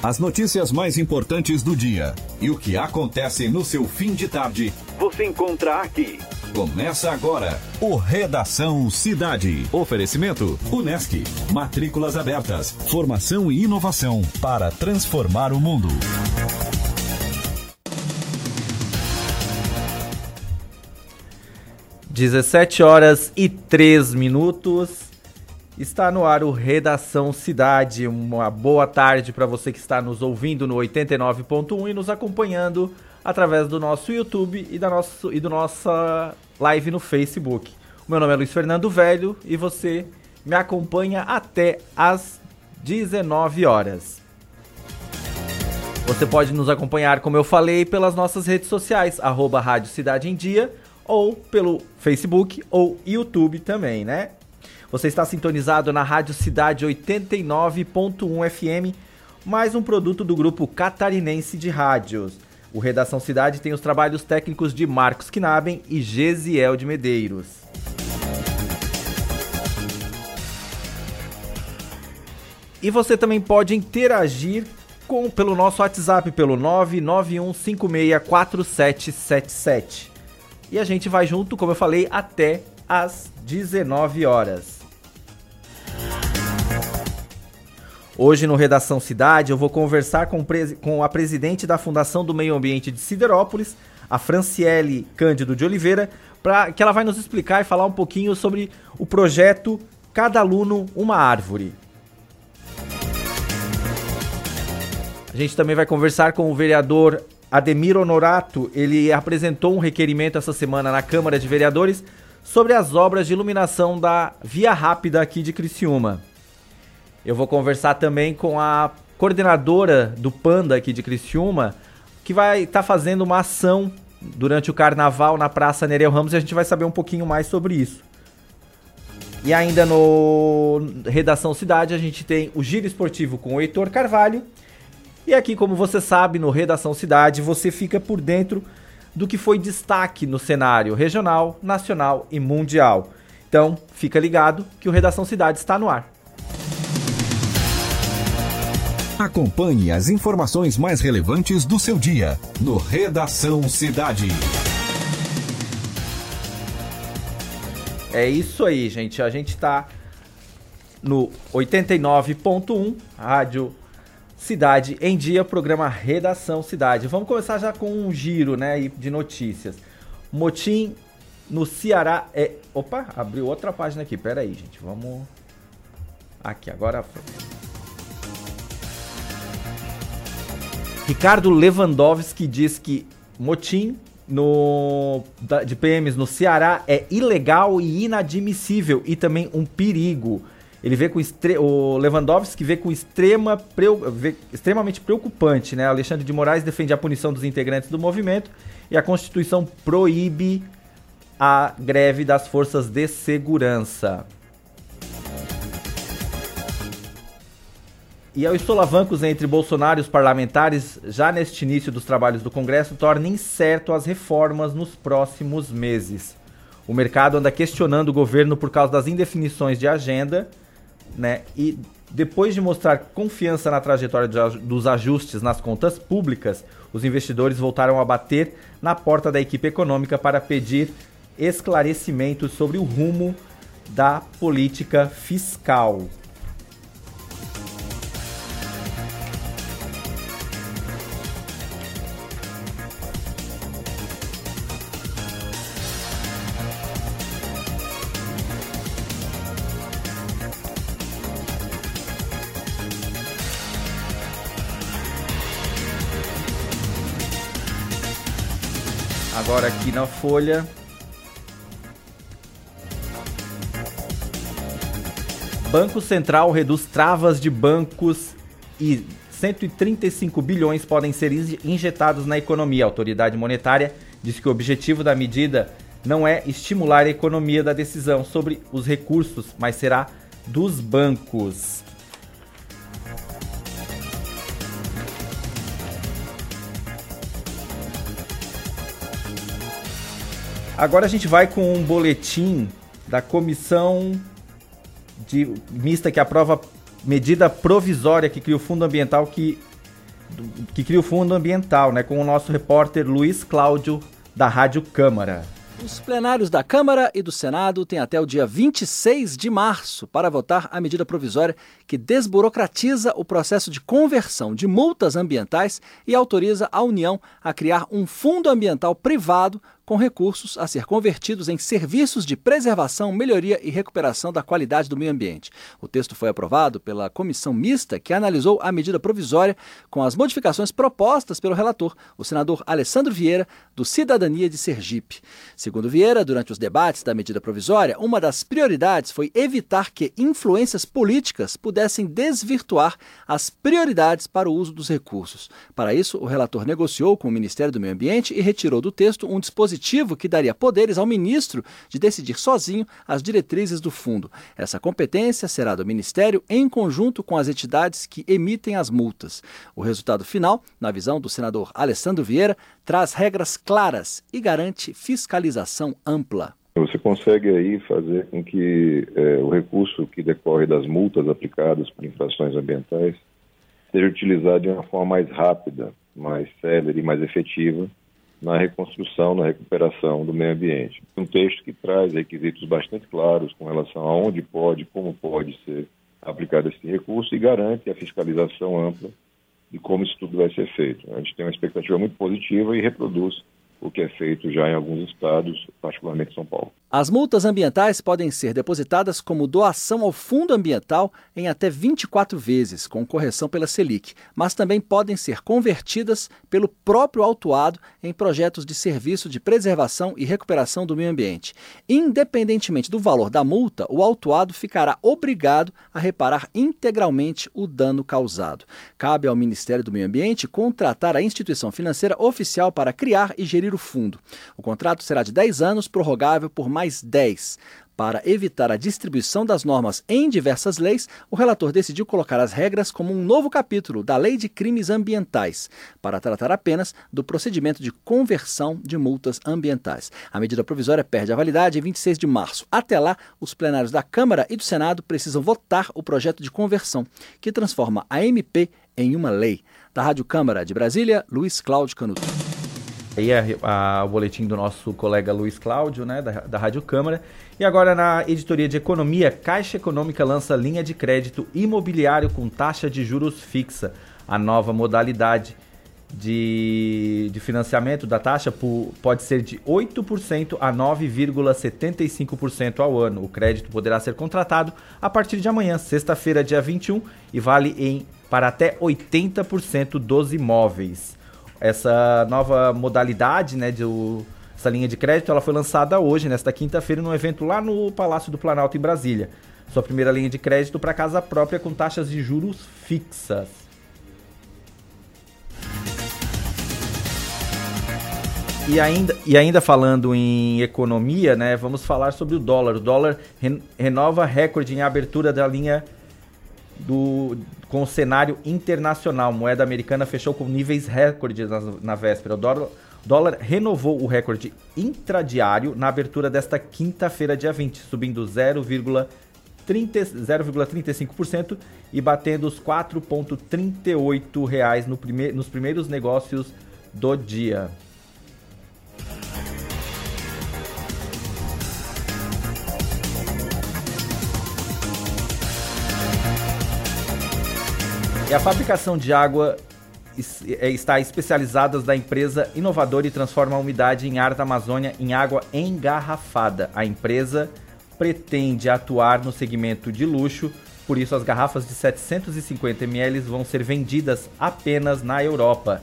As notícias mais importantes do dia e o que acontece no seu fim de tarde, você encontra aqui. Começa agora o Redação Cidade. Oferecimento Unesc. Matrículas abertas. Formação e inovação para transformar o mundo. Dezessete horas e três minutos. Está no ar o Redação Cidade. Uma boa tarde para você que está nos ouvindo no 89.1 e nos acompanhando através do nosso YouTube e da nosso, e do nossa live no Facebook. Meu nome é Luiz Fernando Velho e você me acompanha até às 19 horas. Você pode nos acompanhar, como eu falei, pelas nossas redes sociais, arroba Rádio Cidade em Dia, ou pelo Facebook ou YouTube também, né? Você está sintonizado na Rádio Cidade 89.1 FM, mais um produto do grupo catarinense de rádios. O Redação Cidade tem os trabalhos técnicos de Marcos Knaben e Gesiel de Medeiros. E você também pode interagir com, pelo nosso WhatsApp, pelo 991564777. E a gente vai junto, como eu falei, até às 19 horas. Hoje no Redação Cidade eu vou conversar com, com, a presidente da Fundação do Meio Ambiente de Siderópolis, a Franciele Cândido de Oliveira, para que ela vai nos explicar e falar um pouquinho sobre o projeto Cada Aluno Uma Árvore. A gente também vai conversar com o vereador Ademir Honorato. Ele apresentou um requerimento essa semana na Câmara de Vereadores sobre as obras de iluminação da Via Rápida aqui de Criciúma. Eu vou conversar também com a coordenadora do Panda aqui de Criciúma, que vai estar tá fazendo uma ação durante o carnaval na Praça Nereu Ramos e a gente vai saber um pouquinho mais sobre isso. E ainda no Redação Cidade a gente tem o Giro Esportivo com o Heitor Carvalho. E aqui, como você sabe, no Redação Cidade você fica por dentro do que foi destaque no cenário regional, nacional e mundial. Então, fica ligado que o Redação Cidade está no ar. Acompanhe as informações mais relevantes do seu dia no Redação Cidade. É isso aí, gente. A gente está no 89.1 Rádio Cidade em Dia, programa Redação Cidade. Vamos começar já com um giro, né, de notícias. Motim no Ceará é. Opa, abriu outra página aqui. Pera aí, gente. Vamos. Aqui, agora. Ricardo Lewandowski diz que motim no, de PMs no Ceará é ilegal e inadmissível e também um perigo. Ele vê com o Lewandowski vê com extrema vê, extremamente preocupante, né? Alexandre de Moraes defende a punição dos integrantes do movimento e a Constituição proíbe a greve das forças de segurança. E os solavancos entre Bolsonaro e os parlamentares, já neste início dos trabalhos do Congresso, torna incerto as reformas nos próximos meses. O mercado anda questionando o governo por causa das indefinições de agenda, né? E depois de mostrar confiança na trajetória dos ajustes nas contas públicas, os investidores voltaram a bater na porta da equipe econômica para pedir esclarecimentos sobre o rumo da política fiscal. Agora aqui na folha. Banco Central reduz travas de bancos e 135 bilhões podem ser injetados na economia. A autoridade monetária diz que o objetivo da medida não é estimular a economia da decisão sobre os recursos, mas será dos bancos. Agora a gente vai com um boletim da comissão de mista que aprova medida provisória que cria o fundo ambiental que que cria o Fundo Ambiental, né, com o nosso repórter Luiz Cláudio da Rádio Câmara. Os plenários da Câmara e do Senado têm até o dia 26 de março para votar a medida provisória que desburocratiza o processo de conversão de multas ambientais e autoriza a União a criar um fundo ambiental privado com recursos a ser convertidos em serviços de preservação, melhoria e recuperação da qualidade do meio ambiente. O texto foi aprovado pela comissão mista que analisou a medida provisória com as modificações propostas pelo relator, o senador Alessandro Vieira, do Cidadania de Sergipe. Segundo Vieira, durante os debates da medida provisória, uma das prioridades foi evitar que influências políticas pudessem desvirtuar as prioridades para o uso dos recursos. Para isso, o relator negociou com o Ministério do Meio Ambiente e retirou do texto um dispositivo que daria poderes ao ministro de decidir sozinho as diretrizes do fundo. Essa competência será do Ministério em conjunto com as entidades que emitem as multas. O resultado final, na visão do senador Alessandro Vieira, traz regras claras e garante fiscalização ampla. Você consegue aí fazer com que é, o recurso que decorre das multas aplicadas por infrações ambientais seja utilizado de uma forma mais rápida, mais célere e mais efetiva na reconstrução, na recuperação do meio ambiente. Um texto que traz requisitos bastante claros com relação a onde pode, como pode ser aplicado esse recurso e garante a fiscalização ampla de como isso tudo vai ser feito. A gente tem uma expectativa muito positiva e reproduz o que é feito já em alguns estados, particularmente São Paulo. As multas ambientais podem ser depositadas como doação ao Fundo Ambiental em até 24 vezes, com correção pela Selic, mas também podem ser convertidas pelo próprio autuado em projetos de serviço de preservação e recuperação do meio ambiente. Independentemente do valor da multa, o autuado ficará obrigado a reparar integralmente o dano causado. Cabe ao Ministério do Meio Ambiente contratar a instituição financeira oficial para criar e gerir o fundo. O contrato será de 10 anos, prorrogável por mais 10. Para evitar a distribuição das normas em diversas leis, o relator decidiu colocar as regras como um novo capítulo da Lei de Crimes Ambientais, para tratar apenas do procedimento de conversão de multas ambientais. A medida provisória perde a validade em 26 de março. Até lá, os plenários da Câmara e do Senado precisam votar o projeto de conversão, que transforma a MP em uma lei. Da Rádio Câmara de Brasília, Luiz Cláudio Canuto. Aí é a, o boletim do nosso colega Luiz Cláudio, né, da, da Rádio Câmara. E agora na editoria de economia, Caixa Econômica lança linha de crédito imobiliário com taxa de juros fixa. A nova modalidade de, de financiamento da taxa por, pode ser de 8% a 9,75% ao ano. O crédito poderá ser contratado a partir de amanhã, sexta-feira, dia 21, e vale em para até 80% dos imóveis. Essa nova modalidade, né, de essa linha de crédito, ela foi lançada hoje, nesta quinta-feira, num evento lá no Palácio do Planalto, em Brasília. Sua primeira linha de crédito para casa própria com taxas de juros fixas. E ainda, e ainda falando em economia, né, vamos falar sobre o dólar. O dólar renova recorde em abertura da linha do, com o cenário internacional. Moeda americana fechou com níveis recordes na, na véspera. O dólar, dólar renovou o recorde intradiário na abertura desta quinta-feira, dia 20, subindo 0,35% e batendo os R$ 4,38 no prime nos primeiros negócios do dia. E a fabricação de água é, está especializada da empresa inovadora e transforma a umidade em ar da Amazônia em água engarrafada. A empresa pretende atuar no segmento de luxo, por isso as garrafas de 750 ml vão ser vendidas apenas na Europa.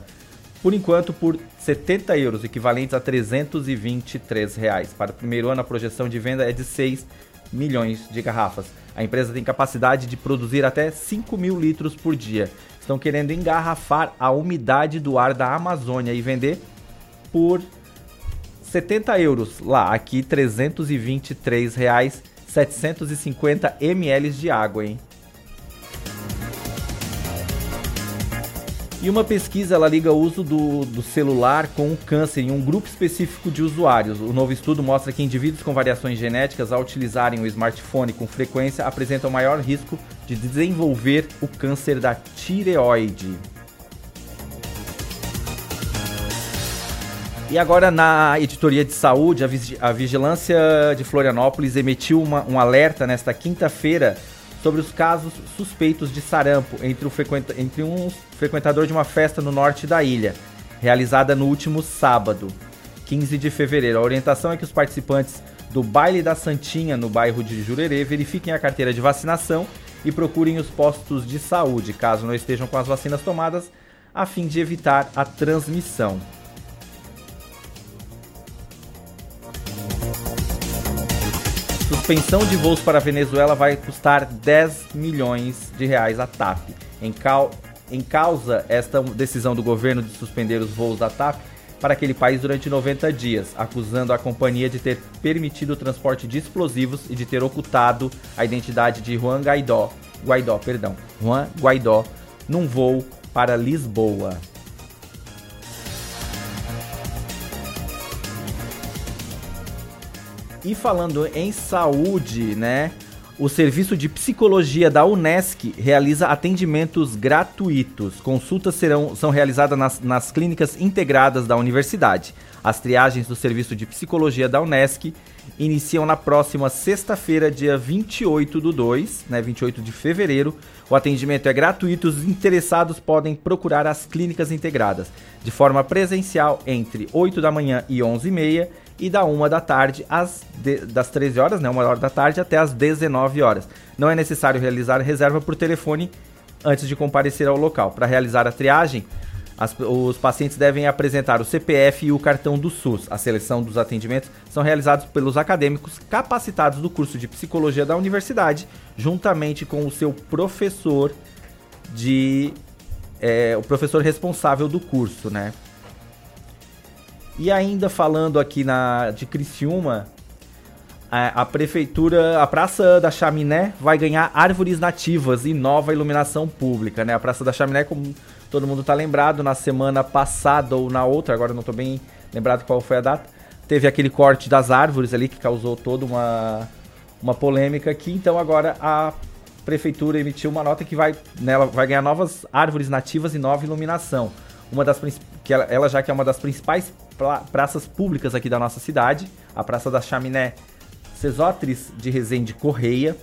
Por enquanto, por 70 euros, equivalentes a 323 reais. Para o primeiro ano, a projeção de venda é de 6 milhões de garrafas. A empresa tem capacidade de produzir até 5 mil litros por dia. Estão querendo engarrafar a umidade do ar da Amazônia e vender por 70 euros. Lá, aqui 323 reais, 750 ml de água, hein? E uma pesquisa ela liga o uso do, do celular com o câncer em um grupo específico de usuários. O novo estudo mostra que indivíduos com variações genéticas, ao utilizarem o smartphone com frequência, apresentam maior risco de desenvolver o câncer da tireoide. E agora, na editoria de saúde, a, Vigilância de Florianópolis emitiu uma, um alerta nesta quinta-feira sobre os casos suspeitos de sarampo entre, entre uns frequentador de uma festa no norte da ilha, realizada no último sábado, 15 de fevereiro. A orientação é que os participantes do Baile da Santinha, no bairro de Jurerê, verifiquem a carteira de vacinação e procurem os postos de saúde, caso não estejam com as vacinas tomadas, a fim de evitar a transmissão. Suspensão de voos para a Venezuela vai custar 10 milhões de reais à TAP. Em, cal... em causa esta decisão do governo de suspender os voos da TAP para aquele país durante 90 dias, acusando a companhia de ter permitido o transporte de explosivos e de ter ocultado a identidade de Juan Guaidó, Guaidó, perdão, Juan Guaidó, num voo para Lisboa. E falando em saúde, né? O serviço de psicologia da Unesc realiza atendimentos gratuitos. Consultas serão, são realizadas nas, nas clínicas integradas da universidade. As triagens do serviço de psicologia da Unesc iniciam na próxima sexta-feira, dia 28 do 2, né, 28 de fevereiro. O atendimento é gratuito, os interessados podem procurar as clínicas integradas de forma presencial entre 8 da manhã e 11 e meia e da 1 da tarde às de, das 13 horas, né, 1 hora da tarde até as 19 horas. Não é necessário realizar reserva por telefone antes de comparecer ao local. Para realizar a triagem, as, os pacientes devem apresentar o CPF e o cartão do SUS. A seleção dos atendimentos são realizados pelos acadêmicos capacitados do curso de psicologia da universidade, juntamente com o seu professor de é, o professor responsável do curso, né? E ainda falando aqui na de Criciúma, a, a, prefeitura, a Praça da Chaminé vai ganhar árvores nativas e nova iluminação pública, né? A Praça da Chaminé, como todo mundo tá lembrado, na semana passada ou na outra, agora não tô bem lembrado qual foi a data, teve aquele corte das árvores ali que causou toda uma, uma polêmica aqui. Então agora a prefeitura emitiu uma nota que vai, nela, vai ganhar novas árvores nativas e nova iluminação. Uma das que ela, ela já que é uma das principais praças públicas aqui da nossa cidade, a Praça da Chaminé Cesótris de Resende Correia,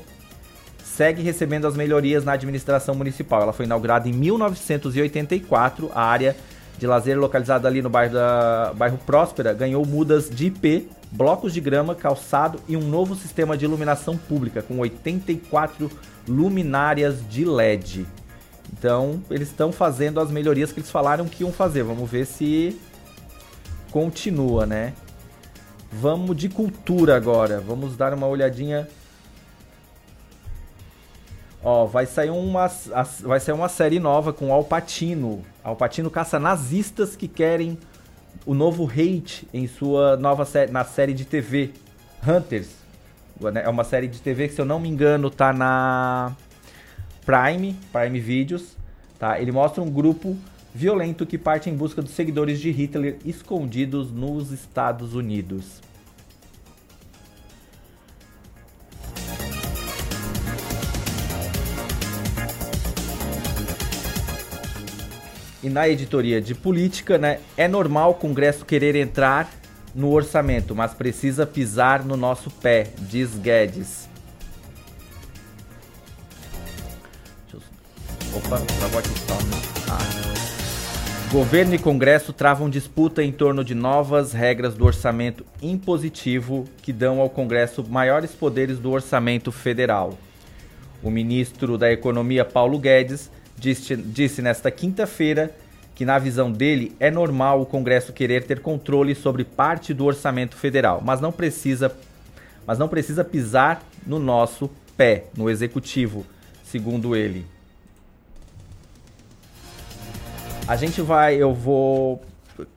segue recebendo as melhorias na administração municipal. Ela foi inaugurada em 1984, a área de lazer localizada ali no bairro, da, bairro Próspera ganhou mudas de IP, blocos de grama, calçado e um novo sistema de iluminação pública com 84 luminárias de LED. Então, eles estão fazendo as melhorias que eles falaram que iam fazer. Vamos ver se continua, né? Vamos de cultura agora. Vamos dar uma olhadinha. Ó, vai sair uma, vai sair uma série nova com Alpatino. Alpatino caça nazistas que querem o novo hate em sua nova série, na série de TV Hunters. É uma série de TV que, se eu não me engano, tá na Prime, Prime Videos. Tá? Ele mostra um grupo violento que parte em busca dos seguidores de Hitler escondidos nos Estados Unidos. E na editoria de política, né, é normal o Congresso querer entrar no orçamento, mas precisa pisar no nosso pé, diz Guedes. Só. Ah. Governo e Congresso travam disputa em torno de novas regras do orçamento impositivo que dão ao Congresso maiores poderes do orçamento federal. O ministro da Economia, Paulo Guedes, disse, disse nesta quinta-feira que, na visão dele, é normal o Congresso querer ter controle sobre parte do orçamento federal, mas não precisa, mas não precisa pisar no nosso pé, no executivo, segundo ele. A gente vai, eu vou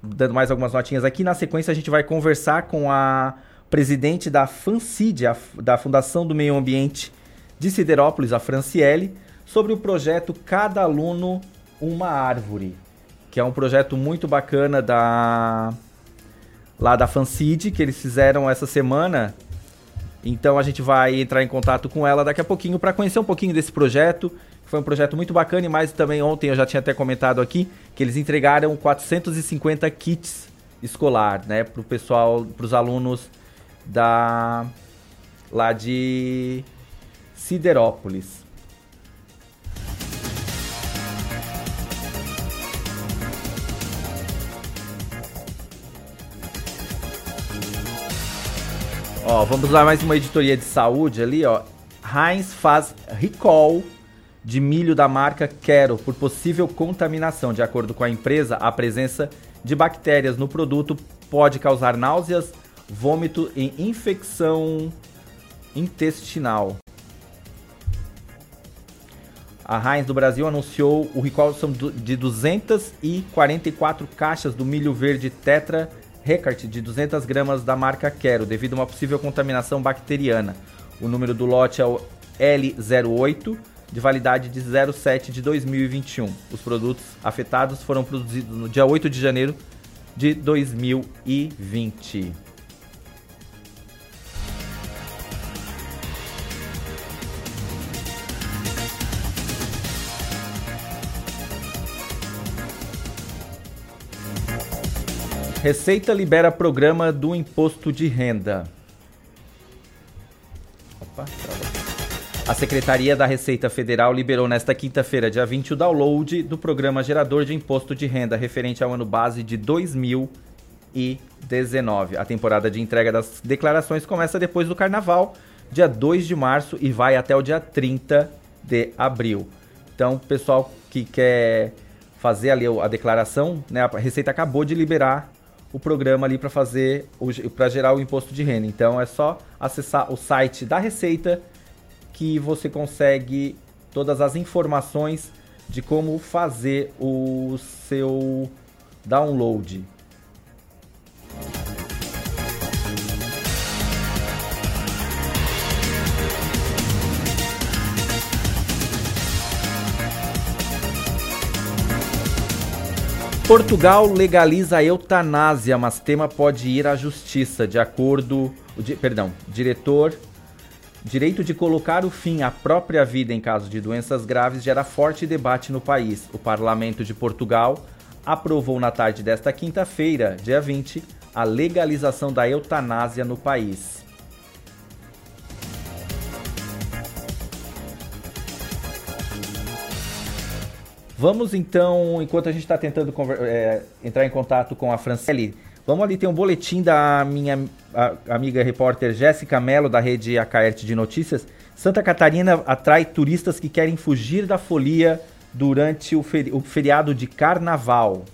dando mais algumas notinhas aqui. Na sequência, a gente vai conversar com a presidente da FANCID, a, da Fundação do Meio Ambiente de Siderópolis, a Franciele, sobre o projeto Cada Aluno Uma Árvore, que é um projeto muito bacana da lá da FANCID, que eles fizeram essa semana. Então a gente vai entrar em contato com ela daqui a pouquinho para conhecer um pouquinho desse projeto foi um projeto muito bacana e mais também ontem eu já tinha até comentado aqui que eles entregaram 450 kits escolar, né, para o pessoal, para os alunos da lá de Siderópolis. Ó, vamos lá mais uma editoria de saúde ali, ó. Heinz faz recall de milho da marca Quero por possível contaminação. De acordo com a empresa, a presença de bactérias no produto pode causar náuseas, vômito e infecção intestinal. A Heinz do Brasil anunciou o recall de 244 caixas do milho verde Tetra Recart de 200 gramas da marca Quero, devido a uma possível contaminação bacteriana. O número do lote é o L08, de validade de 07 de 2021. Os produtos afetados foram produzidos no dia 8 de janeiro de 2020. Receita libera programa do imposto de renda. Opa, a Secretaria da Receita Federal liberou nesta quinta-feira, dia 20, o download do programa gerador de imposto de renda referente ao ano base de 2019. A temporada de entrega das declarações começa depois do carnaval, dia 2 de março, e vai até o dia 30 de abril. Então, pessoal que quer fazer ali a declaração, né, a Receita acabou de liberar o programa ali para fazer para gerar o imposto de renda. Então é só acessar o site da Receita que você consegue todas as informações de como fazer o seu download. Portugal legaliza a eutanásia, mas tema pode ir à justiça, de acordo. De, perdão, diretor. Direito de colocar o fim à própria vida em caso de doenças graves gera forte debate no país. O Parlamento de Portugal aprovou na tarde desta quinta-feira, dia 20, a legalização da eutanásia no país. Vamos então, enquanto a gente está tentando é, entrar em contato com a Franceli, vamos ali ter um boletim da minha amiga repórter Jéssica Mello, da rede Acaerte de Notícias. Santa Catarina atrai turistas que querem fugir da folia durante o, feri o feriado de carnaval.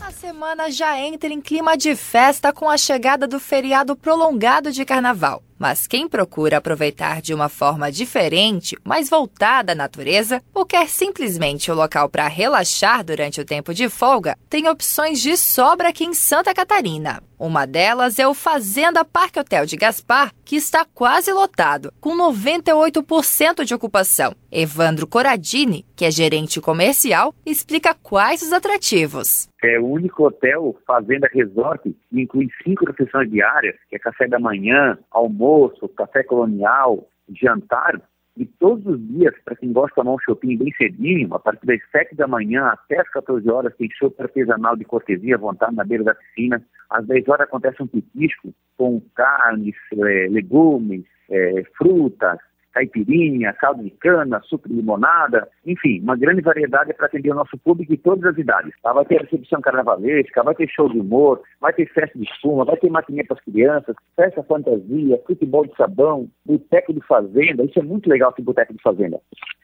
A semana já entra em clima de festa com a chegada do feriado prolongado de carnaval. Mas quem procura aproveitar de uma forma diferente, mais voltada à natureza, ou quer simplesmente o um local para relaxar durante o tempo de folga, tem opções de sobra aqui em Santa Catarina. Uma delas é o Fazenda Parque Hotel de Gaspar, que está quase lotado, com 98% de ocupação. Evandro Coradini, que é gerente comercial, explica quais os atrativos. É o único hotel Fazenda Resort inclui cinco refeições diárias, que é café da manhã, almoço, café colonial, jantar, e todos os dias, para quem gosta de tomar um shopping bem cedinho, a partir das 7 da manhã até as 14 horas, tem show artesanal de cortesia à vontade na beira da piscina. Às 10 horas acontece um piquisco com carnes, é, legumes, é, frutas, caipirinha, caldo de cana, suco de limonada, enfim, uma grande variedade para atender o nosso público de todas as idades. Tá? Vai ter recepção carnavalesca, vai ter show de humor, vai ter festa de espuma, vai ter matinê para as crianças, festa fantasia, futebol de sabão, boteco de fazenda, isso é muito legal esse boteco de fazenda.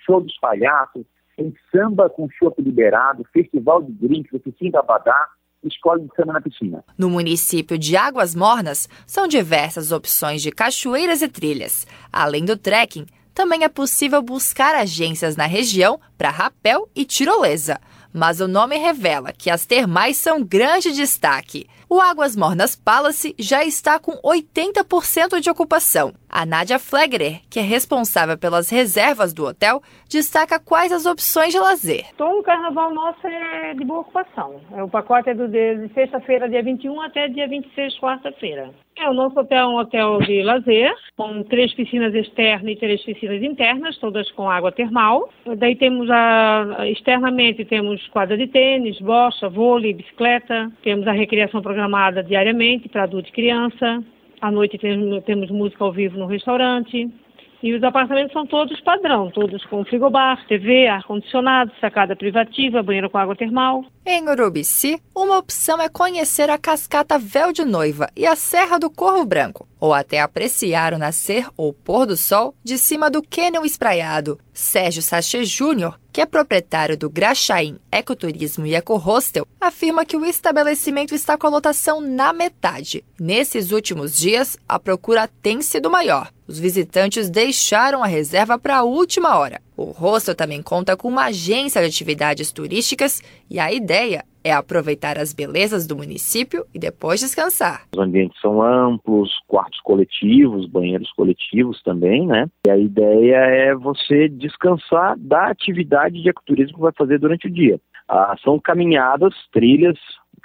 Show dos palhaços, tem samba com chopp liberado, festival de drinks, oficina da Badá, escola de samba na piscina. No município de Águas Mornas, são diversas opções de cachoeiras e trilhas. Além do trekking, também é possível buscar agências na região para rapel e tirolesa mas o nome revela que as termais são grande destaque. O Águas Mornas Palace já está com 80% de ocupação. A Nádia Flegrer, que é responsável pelas reservas do hotel, destaca quais as opções de lazer. Todo o carnaval nosso é de boa ocupação. O pacote é do de sexta-feira, dia 21, até dia 26, quarta-feira. É, o nosso hotel é um hotel de lazer, com três piscinas externas e três piscinas internas, todas com água termal. Daí temos a, externamente temos quadra de tênis, bocha, vôlei, bicicleta. Temos a recreação programada diariamente para adulto e criança. À noite temos, temos música ao vivo no restaurante. E os apartamentos são todos padrão, todos com frigobar, TV, ar-condicionado, sacada privativa, banheiro com água termal. Em Urubici, uma opção é conhecer a cascata Véu de Noiva e a Serra do Corvo Branco, ou até apreciar o nascer ou pôr do sol de cima do cânion espraiado. Sérgio Sachê Júnior, que é proprietário do Graxaim Ecoturismo e Eco Hostel, afirma que o estabelecimento está com a lotação na metade. Nesses últimos dias, a procura tem sido maior. Os visitantes deixaram a reserva para a última hora. O hostel também conta com uma agência de atividades turísticas e a ideia é aproveitar as belezas do município e depois descansar. Os ambientes são amplos, quartos coletivos, banheiros coletivos também, né? E a ideia é você descansar da atividade de ecoturismo que vai fazer durante o dia. Ah, são caminhadas, trilhas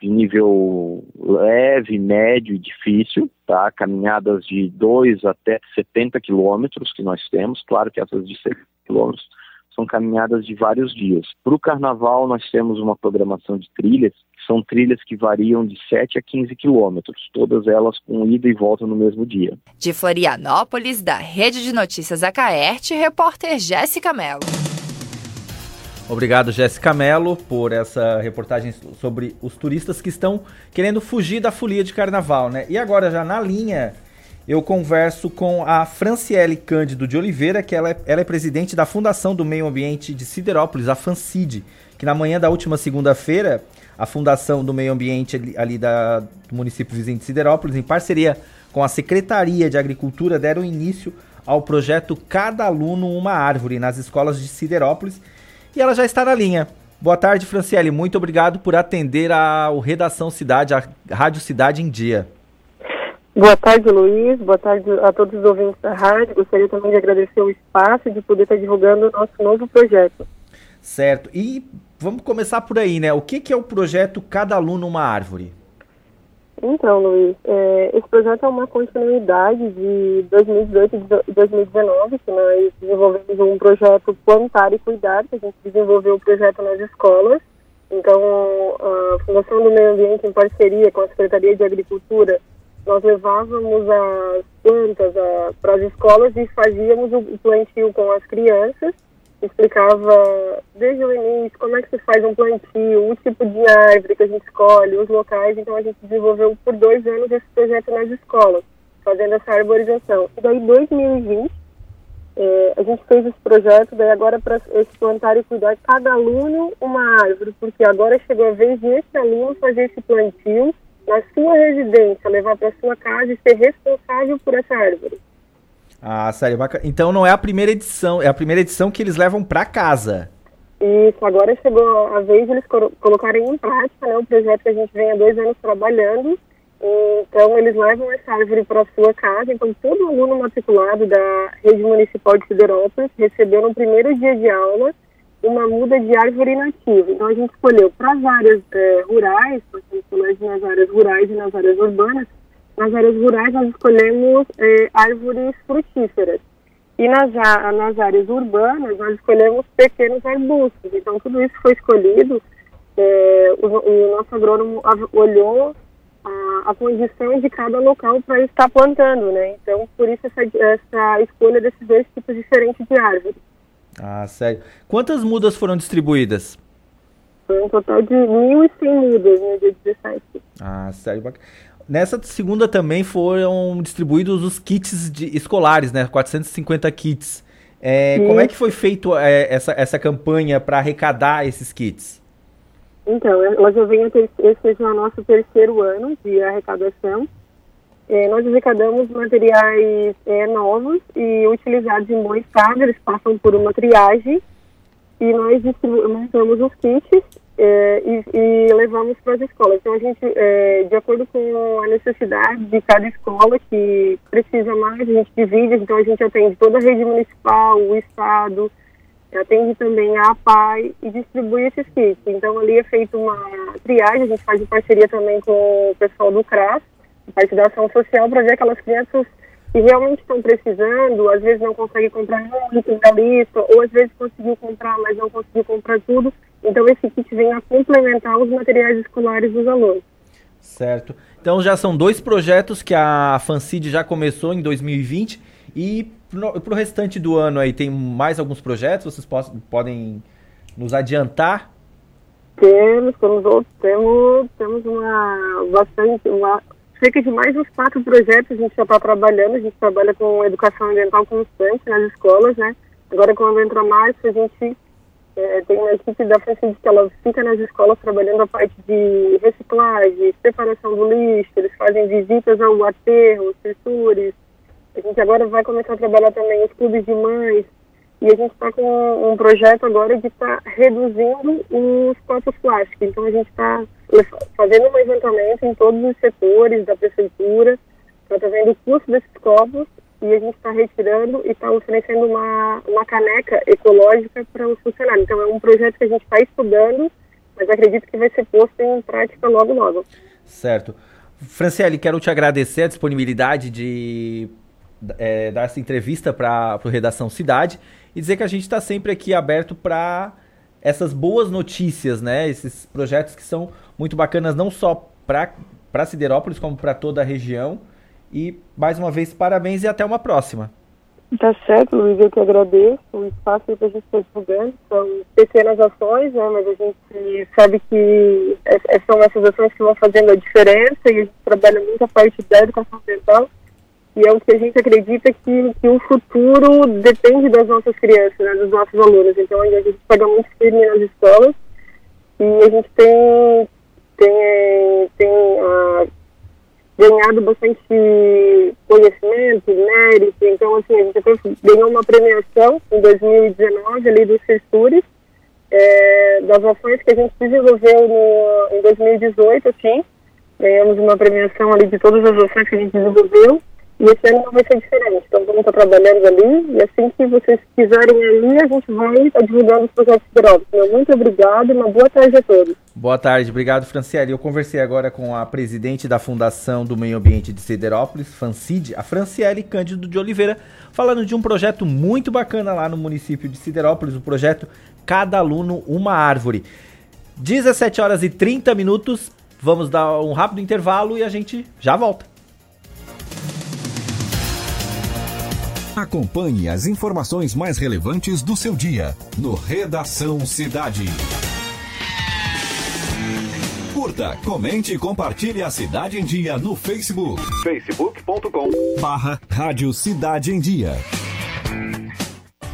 nível leve, médio e difícil, tá? Caminhadas de 2 até 70 quilômetros que nós temos, claro que essas de 70 quilômetros são caminhadas de vários dias. Para o carnaval, nós temos uma programação de trilhas, que são trilhas que variam de 7 a 15 quilômetros, todas elas com ida e volta no mesmo dia. De Florianópolis, da Rede de Notícias Acaerte, repórter Jéssica Mello. Obrigado, Jéssica Mello, por essa reportagem sobre os turistas que estão querendo fugir da folia de carnaval, né? E agora, já na linha eu converso com a Franciele Cândido de Oliveira, que ela é, ela é presidente da Fundação do Meio Ambiente de Siderópolis, a FANCID, que na manhã da última segunda-feira, a Fundação do Meio Ambiente ali, ali da, do município vizinho de Siderópolis, em parceria com a Secretaria de Agricultura, deram início ao projeto Cada Aluno Uma Árvore nas escolas de Siderópolis. E ela já está na linha. Boa tarde, Franciele. Muito obrigado por atender ao Redação Cidade, a Rádio Cidade em Dia. Boa tarde, Luiz. Boa tarde a todos os ouvintes da rádio. Gostaria também de agradecer o espaço de poder estar divulgando o nosso novo projeto. Certo. E vamos começar por aí, né? O que, que é o projeto Cada Aluno Uma Árvore? Então, Luiz, é, esse projeto é uma continuidade de 2018 e 2019, que nós desenvolvemos um projeto Plantar e Cuidar, que a gente desenvolveu o projeto nas escolas. Então, a Fundação do Meio Ambiente, em parceria com a Secretaria de Agricultura, nós levávamos as plantas para as escolas e fazíamos o plantio com as crianças, explicava desde o início como é que se faz um plantio, o tipo de árvore que a gente escolhe, os locais. Então a gente desenvolveu por dois anos esse projeto nas escolas, fazendo essa arborização. E daí, em 2020, é, a gente fez esse projeto, daí agora para esse plantar e cuidar cada aluno uma árvore, porque agora chegou a vez desse aluno fazer esse plantio na sua residência, levar para sua casa e ser responsável por essa árvore. Ah, bacana. Então não é a primeira edição, é a primeira edição que eles levam para casa. Isso, agora chegou a vez de eles colocarem em prática né, o projeto que a gente vem há dois anos trabalhando. Então, eles levam essa árvore para sua casa. Então, todo aluno matriculado da Rede Municipal de Siderópolis recebeu no primeiro dia de aula uma muda de árvore nativa. Então a gente escolheu para as áreas é, rurais, nós nas áreas rurais e nas áreas urbanas. Nas áreas rurais nós escolhemos é, árvores frutíferas. E nas, nas áreas urbanas nós escolhemos pequenos arbustos. Então tudo isso foi escolhido. É, o, o, nosso agrônomo olhou a, a condição de cada local para estar plantando, né? Então por isso essa, essa escolha desses dois tipos diferentes de árvores. Ah, sério. Quantas mudas foram distribuídas? Foi um total de 1.100 mudas no dia 17. Ah, sério. Nessa segunda também foram distribuídos os kits de, escolares, né? 450 kits. É, como é que foi feito é, essa, essa campanha para arrecadar esses kits? Então, ela já vem, esse é o nosso terceiro ano de arrecadação. É, nós arrecadamos materiais é, novos e utilizados em bom estado, eles passam por uma triagem e nós montamos os kits é, e, e, levamos para as escolas. Então, a gente, é, de acordo com a necessidade de cada escola que precisa mais, a gente divide, então a gente atende toda a rede municipal, o Estado, atende também a APAI e distribui esses kits. Então, ali é feita uma triagem, a gente faz em parceria também com o pessoal do CRAS, a parte da ação social para ver aquelas crianças que realmente estão precisando, às vezes não conseguem comprar item da lista, ou às vezes conseguiu comprar, mas não conseguiu comprar tudo. Então esse kit vem a complementar os materiais escolares dos alunos. Certo. Então já são dois projetos que a Fancid já começou em 2020 e para o restante do ano aí tem mais alguns projetos, vocês podem nos adiantar? Temos, temos, temos, temos uma bastante, uma, cerca de mais uns quatro projetos a gente já está trabalhando. A gente trabalha com educação ambiental constante nas escolas, né? Agora, quando entra março, a gente é, tem uma equipe da FACID que ela fica nas escolas trabalhando a parte de reciclagem, separação do lixo, eles fazem visitas ao aterro, trituras. A gente agora vai começar a trabalhar também os clubes de mães, e a gente está com um projeto agora de estar tá reduzindo os copos plásticos. Então a gente está fazendo um levantamento em todos os setores da prefeitura, está fazendo o custo desses copos e a gente está retirando e está oferecendo uma, uma caneca ecológica para os funcionários. Então é um projeto que a gente está estudando, mas acredito que vai ser posto em prática logo, logo. Certo. Franciele, quero te agradecer a disponibilidade de é, dar essa entrevista para o Redação Cidade e dizer que a gente está sempre aqui aberto para essas boas notícias, né? Esses projetos que são muito bacanas não só para Siderópolis, como para toda a região. E mais uma vez, parabéns e até uma próxima. Tá certo, Luiz, eu que agradeço o espaço que a gente está divulgando. São pequenas ações, né, mas a gente sabe que é, é, são essas ações que vão fazendo a diferença e a gente trabalha muito a parte da educação ambiental e é o que a gente acredita que, que o futuro depende das nossas crianças, né, dos nossos alunos. Então a gente pega muito firme nas escolas e a gente tem, tem, tem uh, ganhado bastante conhecimento, mérito. Então, assim, a gente até ganhou uma premiação em 2019 ali dos Cestures, é, das ações que a gente desenvolveu no, em 2018, assim. Ganhamos uma premiação ali de todas as ações que a gente desenvolveu. E esse ano não vai ser diferente. Então vamos estar trabalhando ali e assim que vocês quiserem ali, a gente vai estar divulgando os projetos Siderópolis. Muito obrigado e uma boa tarde a todos. Boa tarde, obrigado Franciele. Eu conversei agora com a presidente da Fundação do Meio Ambiente de Siderópolis, FANCID, a Franciele Cândido de Oliveira, falando de um projeto muito bacana lá no município de Siderópolis, o projeto Cada Aluno Uma Árvore. 17 horas e 30 minutos, vamos dar um rápido intervalo e a gente já volta. Acompanhe as informações mais relevantes do seu dia no Redação Cidade. Curta, comente e compartilhe a Cidade em Dia no Facebook. facebook.com barra Rádio Cidade em Dia.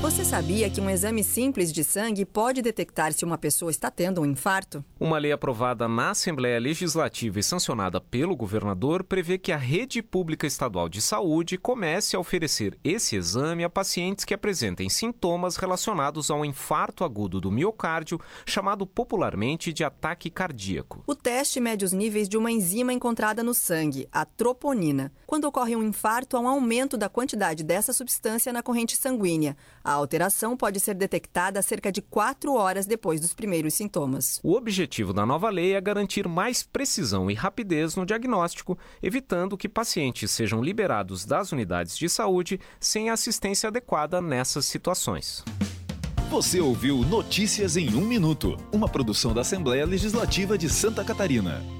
Você sabia que um exame simples de sangue pode detectar se uma pessoa está tendo um infarto? Uma lei aprovada na Assembleia Legislativa e sancionada pelo governador prevê que a rede pública estadual de saúde comece a oferecer esse exame a pacientes que apresentem sintomas relacionados ao infarto agudo do miocárdio, chamado popularmente de ataque cardíaco. O teste mede os níveis de uma enzima encontrada no sangue, a troponina. Quando ocorre um infarto, há um aumento da quantidade dessa substância na corrente sanguínea. A alteração pode ser detectada cerca de quatro horas depois dos primeiros sintomas. O objetivo da nova lei é garantir mais precisão e rapidez no diagnóstico, evitando que pacientes sejam liberados das unidades de saúde sem assistência adequada nessas situações. Você ouviu Notícias em um Minuto, uma produção da Assembleia Legislativa de Santa Catarina.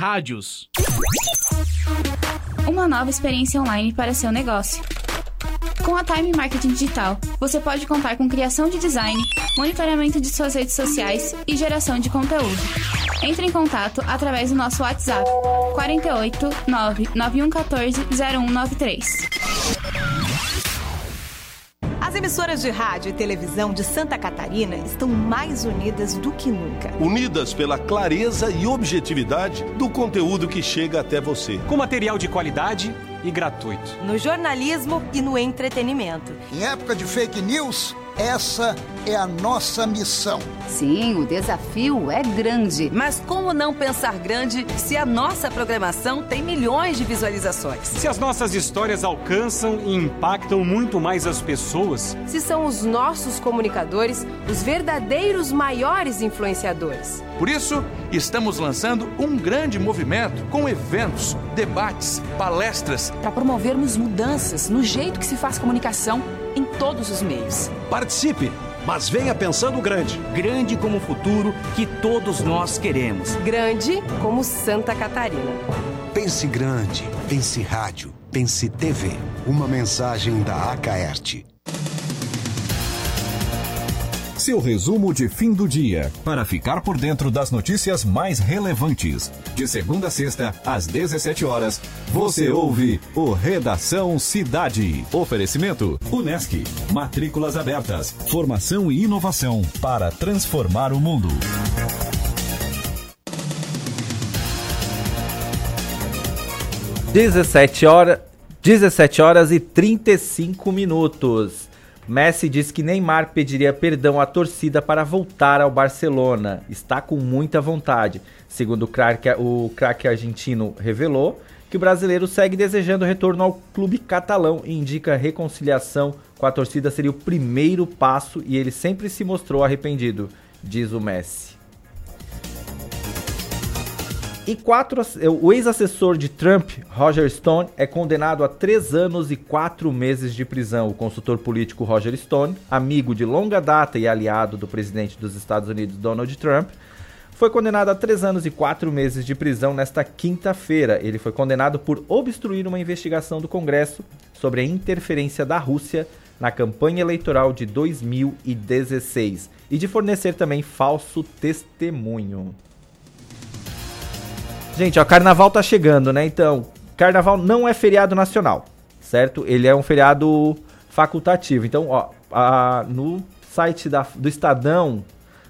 Rádios. Uma nova experiência online para seu negócio. Com a Time Marketing Digital, você pode contar com criação de design, monitoramento de suas redes sociais e geração de conteúdo. Entre em contato através do nosso WhatsApp 48 99114 0193. As emissoras de rádio e televisão de Santa Catarina estão mais unidas do que nunca. Unidas pela clareza e objetividade do conteúdo que chega até você. Com material de qualidade e gratuito. No jornalismo e no entretenimento. Em época de fake news, essa é a nossa missão. Sim, o desafio é grande. Mas como não pensar grande se a nossa programação tem milhões de visualizações? Se as nossas histórias alcançam e impactam muito mais as pessoas? Se são os nossos comunicadores os verdadeiros maiores influenciadores? Por isso, estamos lançando um grande movimento com eventos, debates, palestras. Para promovermos mudanças no jeito que se faz comunicação em todos os meios. Participe! mas venha pensando grande. Grande como o futuro que todos nós queremos. Grande como Santa Catarina. Pense grande, pense rádio, pense TV. Uma mensagem da Acaerte. Seu resumo de fim do dia, para ficar por dentro das notícias mais relevantes. De segunda a sexta, às 17 horas, você ouve o Redação Cidade. Oferecimento: Unesc. Matrículas abertas. Formação e inovação para transformar o mundo. Dezessete horas, 17 horas e 35 minutos. Messi diz que Neymar pediria perdão à torcida para voltar ao Barcelona. Está com muita vontade. Segundo o craque, o craque argentino revelou que o brasileiro segue desejando retorno ao clube catalão e indica reconciliação com a torcida seria o primeiro passo e ele sempre se mostrou arrependido, diz o Messi. E quatro, o ex-assessor de Trump, Roger Stone, é condenado a três anos e quatro meses de prisão. O consultor político Roger Stone, amigo de longa data e aliado do presidente dos Estados Unidos, Donald Trump, foi condenado a três anos e quatro meses de prisão nesta quinta-feira. Ele foi condenado por obstruir uma investigação do Congresso sobre a interferência da Rússia na campanha eleitoral de 2016 e de fornecer também falso testemunho. Gente, ó, carnaval tá chegando, né? Então, carnaval não é feriado nacional, certo? Ele é um feriado facultativo. Então, ó, a, no site da, do Estadão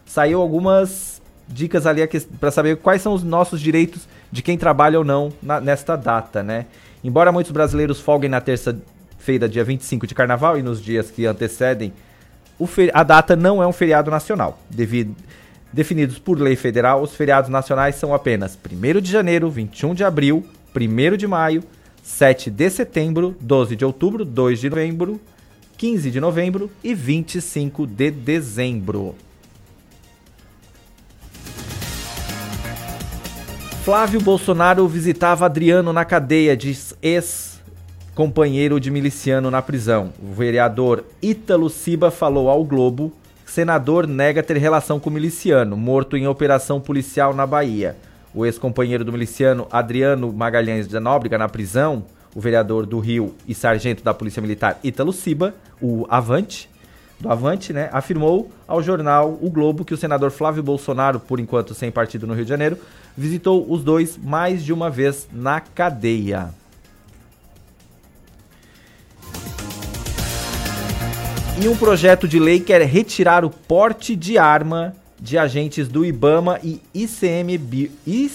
saiu algumas dicas ali para saber quais são os nossos direitos de quem trabalha ou não na, nesta data, né? Embora muitos brasileiros folguem na terça-feira, dia 25 de carnaval, e nos dias que antecedem, a data não é um feriado nacional, devido definidos por lei federal, os feriados nacionais são apenas 1 de janeiro, 21 de abril, 1 de maio, 7 de setembro, 12 de outubro, 2 de novembro, 15 de novembro e 25 de dezembro. Flávio Bolsonaro visitava Adriano na cadeia, diz ex-companheiro de miliciano na prisão. O vereador Ítalo Siba falou ao Globo Senador nega ter relação com miliciano, morto em operação policial na Bahia. O ex-companheiro do miliciano Adriano Magalhães de Nóbrega na prisão, o vereador do Rio e sargento da Polícia Militar Ítalo Siba, o Avante, do Avante, né, afirmou ao jornal O Globo que o senador Flávio Bolsonaro, por enquanto sem partido no Rio de Janeiro, visitou os dois mais de uma vez na cadeia. E um projeto de lei quer retirar o porte de arma de agentes do IBAMA e ICMBio.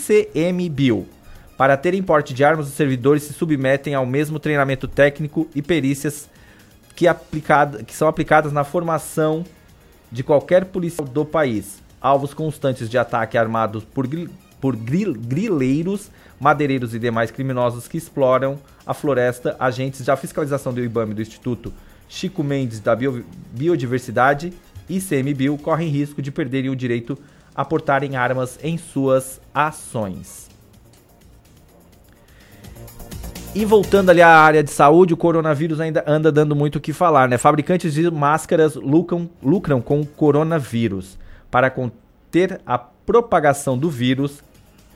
Para terem porte de armas, os servidores se submetem ao mesmo treinamento técnico e perícias que, aplicado, que são aplicadas na formação de qualquer policial do país. Alvos constantes de ataque armados por, por gril grileiros, madeireiros e demais criminosos que exploram a floresta. Agentes da fiscalização do IBAME do Instituto Chico Mendes da Bio Biodiversidade e CMBio correm risco de perderem o direito a portarem armas em suas ações. E voltando ali à área de saúde, o coronavírus ainda anda dando muito o que falar, né? Fabricantes de máscaras lucram, lucram com o coronavírus. Para conter a propagação do vírus,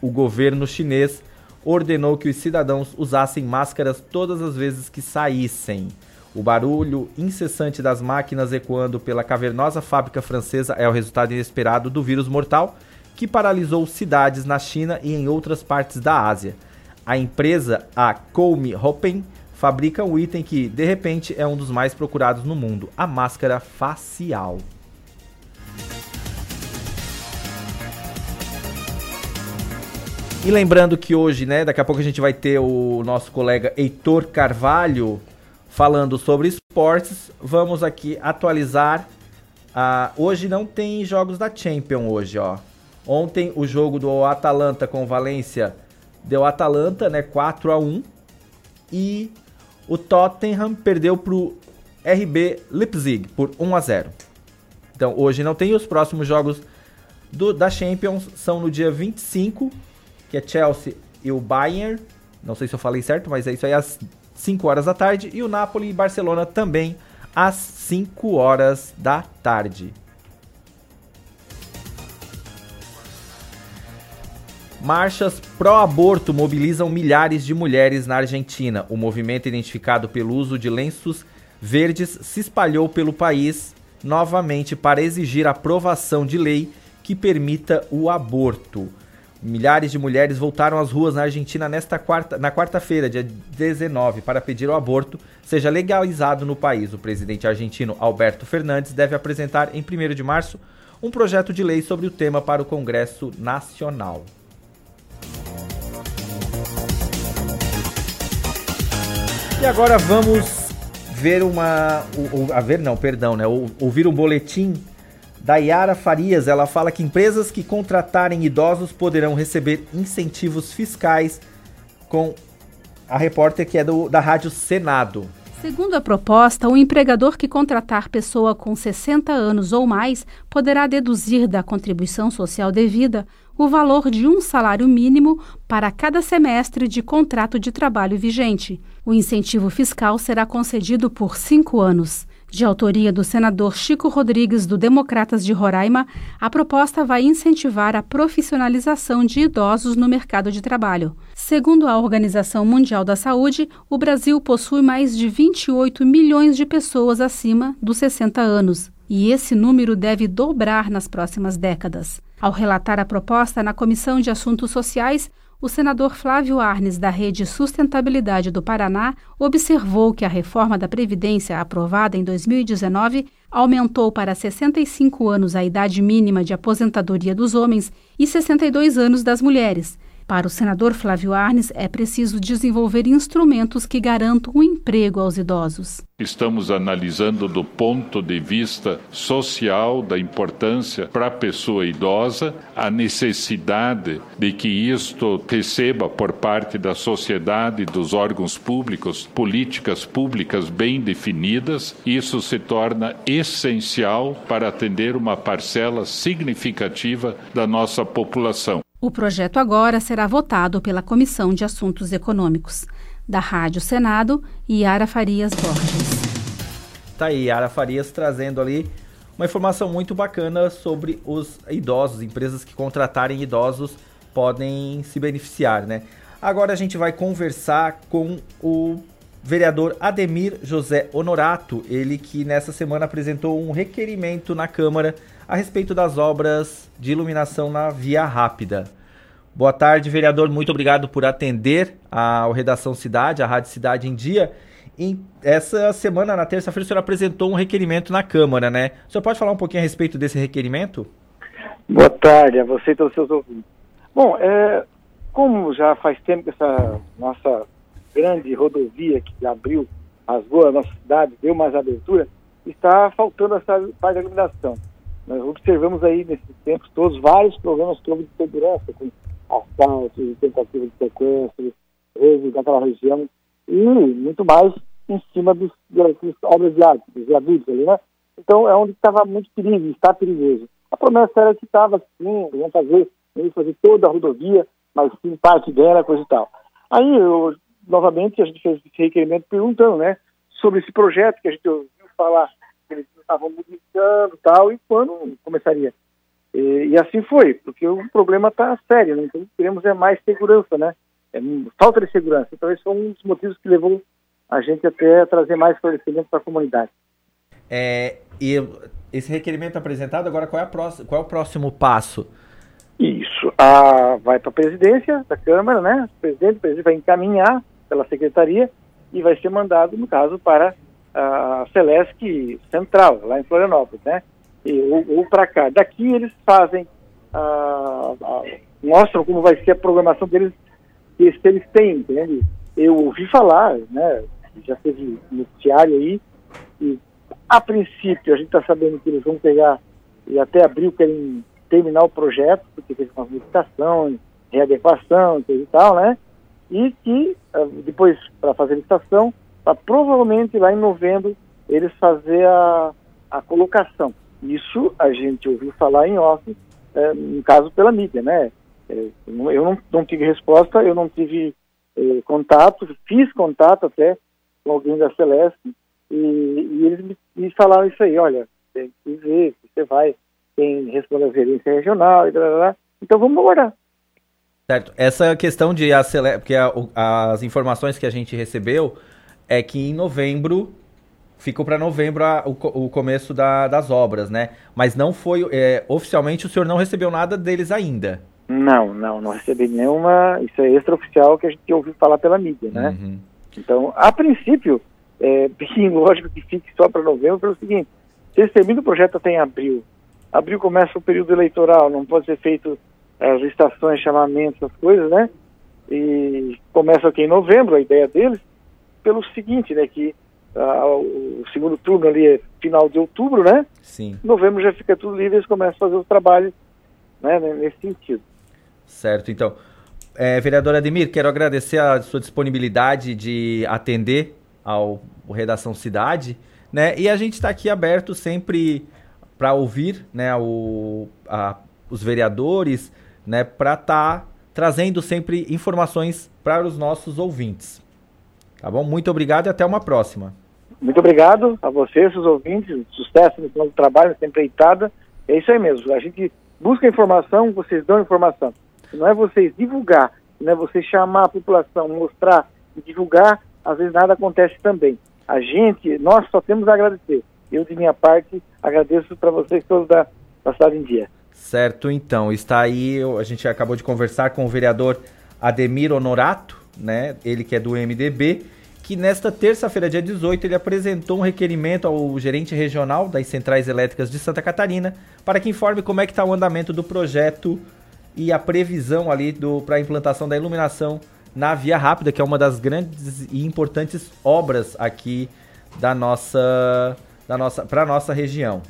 o governo chinês ordenou que os cidadãos usassem máscaras todas as vezes que saíssem. O barulho incessante das máquinas ecoando pela cavernosa fábrica francesa é o resultado inesperado do vírus mortal que paralisou cidades na China e em outras partes da Ásia. A empresa, a Come Hoppen, fabrica um item que, de repente, é um dos mais procurados no mundo: a máscara facial. E lembrando que hoje, né, daqui a pouco a gente vai ter o nosso colega Heitor Carvalho falando sobre esportes. Vamos aqui atualizar. Uh, hoje não tem jogos da Champion hoje, ó. Ontem o jogo do Atalanta com Valência deu Atalanta, né, 4 a 1 e o Tottenham perdeu pro RB Leipzig por 1 a 0. Então, hoje não tem os próximos jogos do, da Champions, são no dia 25, que é Chelsea e o Bayern. Não sei se eu falei certo, mas é isso aí às 5 horas da tarde e o Napoli e Barcelona também às 5 horas da tarde. Marchas pró-aborto mobilizam milhares de mulheres na Argentina. O movimento, identificado pelo uso de lenços verdes, se espalhou pelo país novamente para exigir a aprovação de lei que permita o aborto. Milhares de mulheres voltaram às ruas na Argentina nesta quarta, na quarta-feira, dia 19, para pedir o aborto seja legalizado no país. O presidente argentino Alberto Fernandes deve apresentar em 1 de março um projeto de lei sobre o tema para o Congresso Nacional. E agora vamos ver uma. a ver, não, perdão, né? Ouvir um boletim da Yara Farias. Ela fala que empresas que contratarem idosos poderão receber incentivos fiscais com a repórter que é do, da Rádio Senado. Segundo a proposta, o empregador que contratar pessoa com 60 anos ou mais poderá deduzir da contribuição social devida o valor de um salário mínimo para cada semestre de contrato de trabalho vigente. O incentivo fiscal será concedido por cinco anos. De autoria do senador Chico Rodrigues, do Democratas de Roraima, a proposta vai incentivar a profissionalização de idosos no mercado de trabalho. Segundo a Organização Mundial da Saúde, o Brasil possui mais de 28 milhões de pessoas acima dos 60 anos, e esse número deve dobrar nas próximas décadas. Ao relatar a proposta na Comissão de Assuntos Sociais, o senador Flávio Arnes, da Rede Sustentabilidade do Paraná, observou que a reforma da Previdência, aprovada em 2019, aumentou para 65 anos a idade mínima de aposentadoria dos homens e 62 anos das mulheres para o senador Flávio Arnes, é preciso desenvolver instrumentos que garantam o emprego aos idosos. Estamos analisando do ponto de vista social da importância para a pessoa idosa, a necessidade de que isto receba por parte da sociedade, dos órgãos públicos, políticas públicas bem definidas. Isso se torna essencial para atender uma parcela significativa da nossa população. O projeto agora será votado pela Comissão de Assuntos Econômicos. Da Rádio Senado, Yara Farias Borges. Tá aí, Yara Farias trazendo ali uma informação muito bacana sobre os idosos. Empresas que contratarem idosos podem se beneficiar, né? Agora a gente vai conversar com o vereador Ademir José Honorato, ele que nessa semana apresentou um requerimento na Câmara a respeito das obras de iluminação na Via Rápida. Boa tarde, vereador. Muito obrigado por atender ao Redação Cidade, a Rádio Cidade em Dia. Em essa semana, na terça-feira, o senhor apresentou um requerimento na Câmara, né? O senhor pode falar um pouquinho a respeito desse requerimento? Boa tarde a você e todos os seus ouvintes. Bom, é, como já faz tempo que essa nossa grande rodovia que abriu as ruas da nossa cidade, deu mais abertura, está faltando essa parte da iluminação. Nós observamos aí nesses tempos todos vários problemas que houve de segurança, com assaltos, tentativas de sequestro, redes daquela região, e muito mais em cima dos, das obras de arte, dos viadutos ali, né? Então é onde estava muito perigo, está perigoso. A promessa era que estava assim, iam fazer, iam fazer toda a rodovia, mas sim parte dela, coisa e tal. Aí, eu, novamente, a gente fez esse requerimento perguntando, né, sobre esse projeto que a gente ouviu falar, estavam modificando e tal, e quando começaria. E, e, assim foi, porque o problema está sério, né? então queremos é mais segurança, né? É, falta de segurança. Então esse foi um dos motivos que levou a gente até a trazer mais esclarecimento para a comunidade. É, e esse requerimento apresentado, agora qual é, próxima, qual é o próximo passo? Isso, a, vai para a presidência da Câmara, né? O presidente, o presidente vai encaminhar pela secretaria e vai ser mandado, no caso, para a Celesc Central, lá em Florianópolis, né? E, ou, ou para cá. Daqui eles fazem, mostram como vai ser a programação deles, que eles têm, entende? Eu ouvi falar, né? Já teve noticiário aí, e a princípio a gente está sabendo que eles vão pegar e até abril querem terminar o projeto, porque tem uma licitação, readequação e tal, né? E que ah, depois, para fazer a licitação, para provavelmente lá em novembro eles fazer a, a colocação. Isso a gente ouviu falar em off, é, no caso pela mídia, né? É, eu não, não tive resposta, eu não tive é, contato, fiz contato até com alguém da Celeste e, e eles me, me, falaram isso aí, olha, tem que ver, você vai, tem responde a gerência regional e blá, blá, blá. então vamos aguardar. Certo, essa questão de acelerar, porque a, as informações que a gente recebeu é que em novembro ficou para novembro a, o, o, começo da, das obras, né? Mas não foi é, oficialmente o senhor não recebeu nada deles ainda. Não, não, não recebi nenhuma. Isso é extraoficial que a gente ouviu falar pela mídia, né? Uhum. Então, a princípio, é bem lógico que fique só para novembro, pelo seguinte: se eles terminam o projeto até em abril, abril começa o período eleitoral, não pode ser feito é, as estações, chamamentos, essas coisas, né? E começa aqui em novembro, a ideia deles, pelo seguinte, né? Que o segundo turno ali é final de outubro, né? Sim. Novembro já fica tudo livre, eles começam a fazer os trabalhos, né, nesse sentido. Certo, então. É, vereador Ademir, quero agradecer a sua disponibilidade de atender ao Redação Cidade, né? E a gente está aqui aberto sempre para ouvir, né, o, a, os vereadores, né, para estar tá trazendo sempre informações para os nossos ouvintes. Tá bom? Muito obrigado e até uma próxima. Muito obrigado a vocês, os ouvintes. Sucesso no plano do trabalho, sempre empreitada. É isso aí mesmo. A gente busca informação, vocês dão informação. Não é vocês divulgar, não é vocês chamar a população, mostrar e divulgar, às vezes nada acontece também. A gente, nós só temos a agradecer. Eu, de minha parte, agradeço para vocês todos da, da Cidade em Dia. Certo, então. Está aí, a gente acabou de conversar com o vereador Ademir Honorato, né? Ele que é do MDB, que nesta terça-feira, dia 18, ele apresentou um requerimento ao gerente regional das Centrais Elétricas de Santa Catarina para que informe como é que está o andamento do projeto e a previsão ali para a implantação da iluminação na Via Rápida, que é uma das grandes e importantes obras aqui da nossa, da nossa, para nossa região.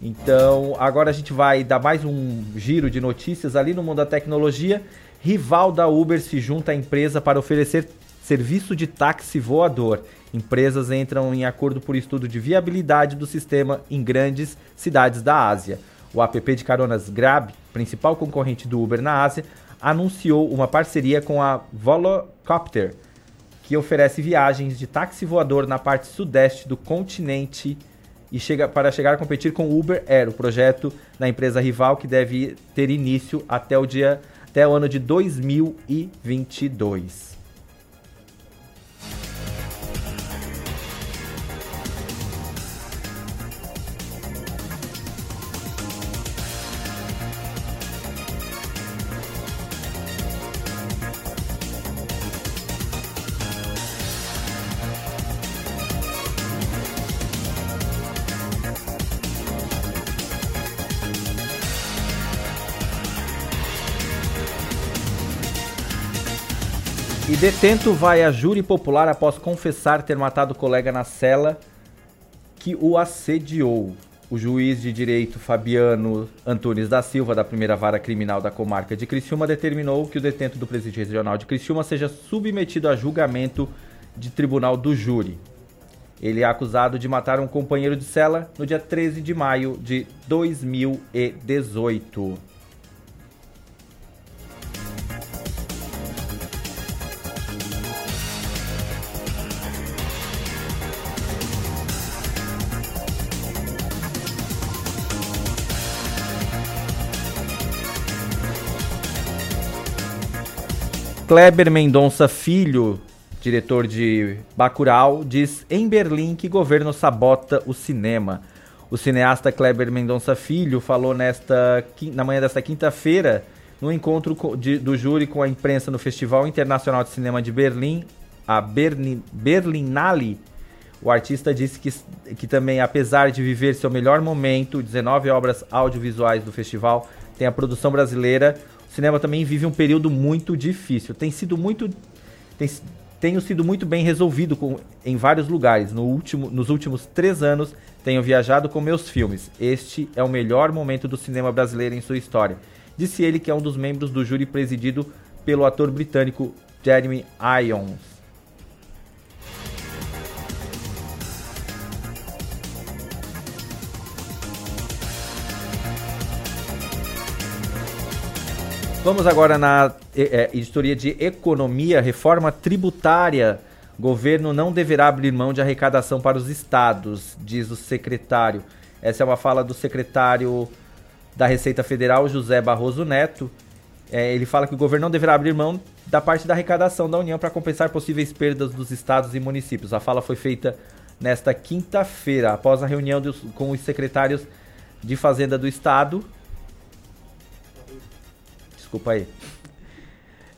Então, agora a gente vai dar mais um giro de notícias ali no mundo da tecnologia Rival da Uber se junta à empresa para oferecer serviço de táxi voador. Empresas entram em acordo por estudo de viabilidade do sistema em grandes cidades da Ásia. O app de caronas Grab, principal concorrente do Uber na Ásia, anunciou uma parceria com a Volocopter, que oferece viagens de táxi voador na parte sudeste do continente e chega para chegar a competir com o Uber Air, o projeto da empresa rival que deve ter início até o dia até o ano de 2022. Detento vai a júri popular após confessar ter matado o colega na cela que o assediou. o juiz de direito Fabiano Antunes da Silva, da primeira vara criminal da comarca de Criciúma, determinou que o detento do presidente regional de Criciúma seja submetido a julgamento de tribunal do júri. Ele é acusado de matar um companheiro de cela no dia 13 de maio de 2018. Kleber Mendonça Filho, diretor de Bacurau, diz em Berlim que governo sabota o cinema. O cineasta Kleber Mendonça Filho falou nesta, na manhã desta quinta-feira no encontro do júri com a imprensa no Festival Internacional de Cinema de Berlim, a Berni, Berlinale. O artista disse que, que também, apesar de viver seu melhor momento, 19 obras audiovisuais do festival, tem a produção brasileira cinema também vive um período muito difícil. Tem sido muito. Tem, tenho sido muito bem resolvido com, em vários lugares. No último, nos últimos três anos, tenho viajado com meus filmes. Este é o melhor momento do cinema brasileiro em sua história. Disse ele que é um dos membros do júri presidido pelo ator britânico Jeremy Irons. Vamos agora na é, editoria de Economia, Reforma Tributária. Governo não deverá abrir mão de arrecadação para os estados, diz o secretário. Essa é uma fala do secretário da Receita Federal, José Barroso Neto. É, ele fala que o governo não deverá abrir mão da parte da arrecadação da União para compensar possíveis perdas dos estados e municípios. A fala foi feita nesta quinta-feira, após a reunião dos, com os secretários de Fazenda do Estado desculpa aí.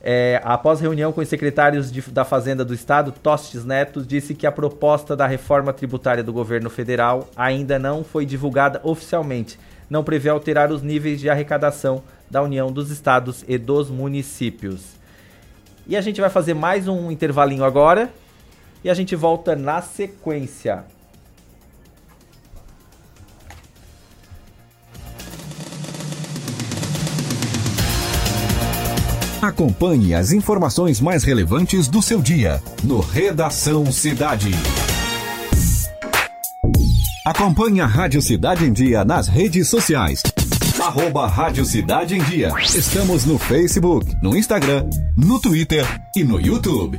É, após reunião com os secretários de, da Fazenda do Estado, Tostes Neto disse que a proposta da reforma tributária do governo federal ainda não foi divulgada oficialmente. Não prevê alterar os níveis de arrecadação da União dos Estados e dos municípios. E a gente vai fazer mais um intervalinho agora e a gente volta na sequência. Acompanhe as informações mais relevantes do seu dia no Redação Cidade. Acompanhe a Rádio Cidade em Dia nas redes sociais. Arroba Rádio Cidade em Dia. Estamos no Facebook, no Instagram, no Twitter e no YouTube.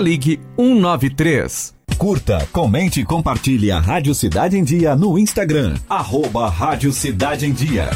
ligue 193. Curta, comente e compartilhe a Rádio Cidade em Dia no Instagram. Arroba Rádio Cidade em Dia.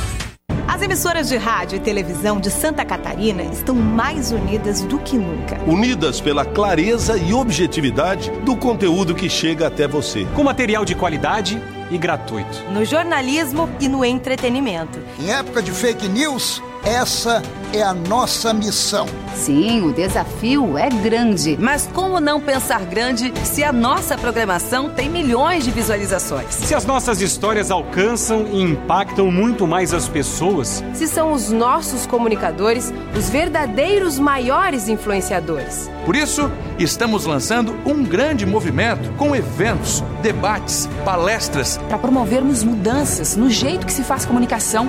As emissoras de rádio e televisão de Santa Catarina estão mais unidas do que nunca. Unidas pela clareza e objetividade do conteúdo que chega até você. Com material de qualidade e gratuito. No jornalismo e no entretenimento. Em época de fake news, essa é a nossa missão. Sim, o desafio é grande. Mas como não pensar grande se a nossa programação tem milhões de visualizações? Se as nossas histórias alcançam e impactam muito mais as pessoas? Se são os nossos comunicadores os verdadeiros maiores influenciadores? Por isso, estamos lançando um grande movimento com eventos, debates, palestras. Para promovermos mudanças no jeito que se faz comunicação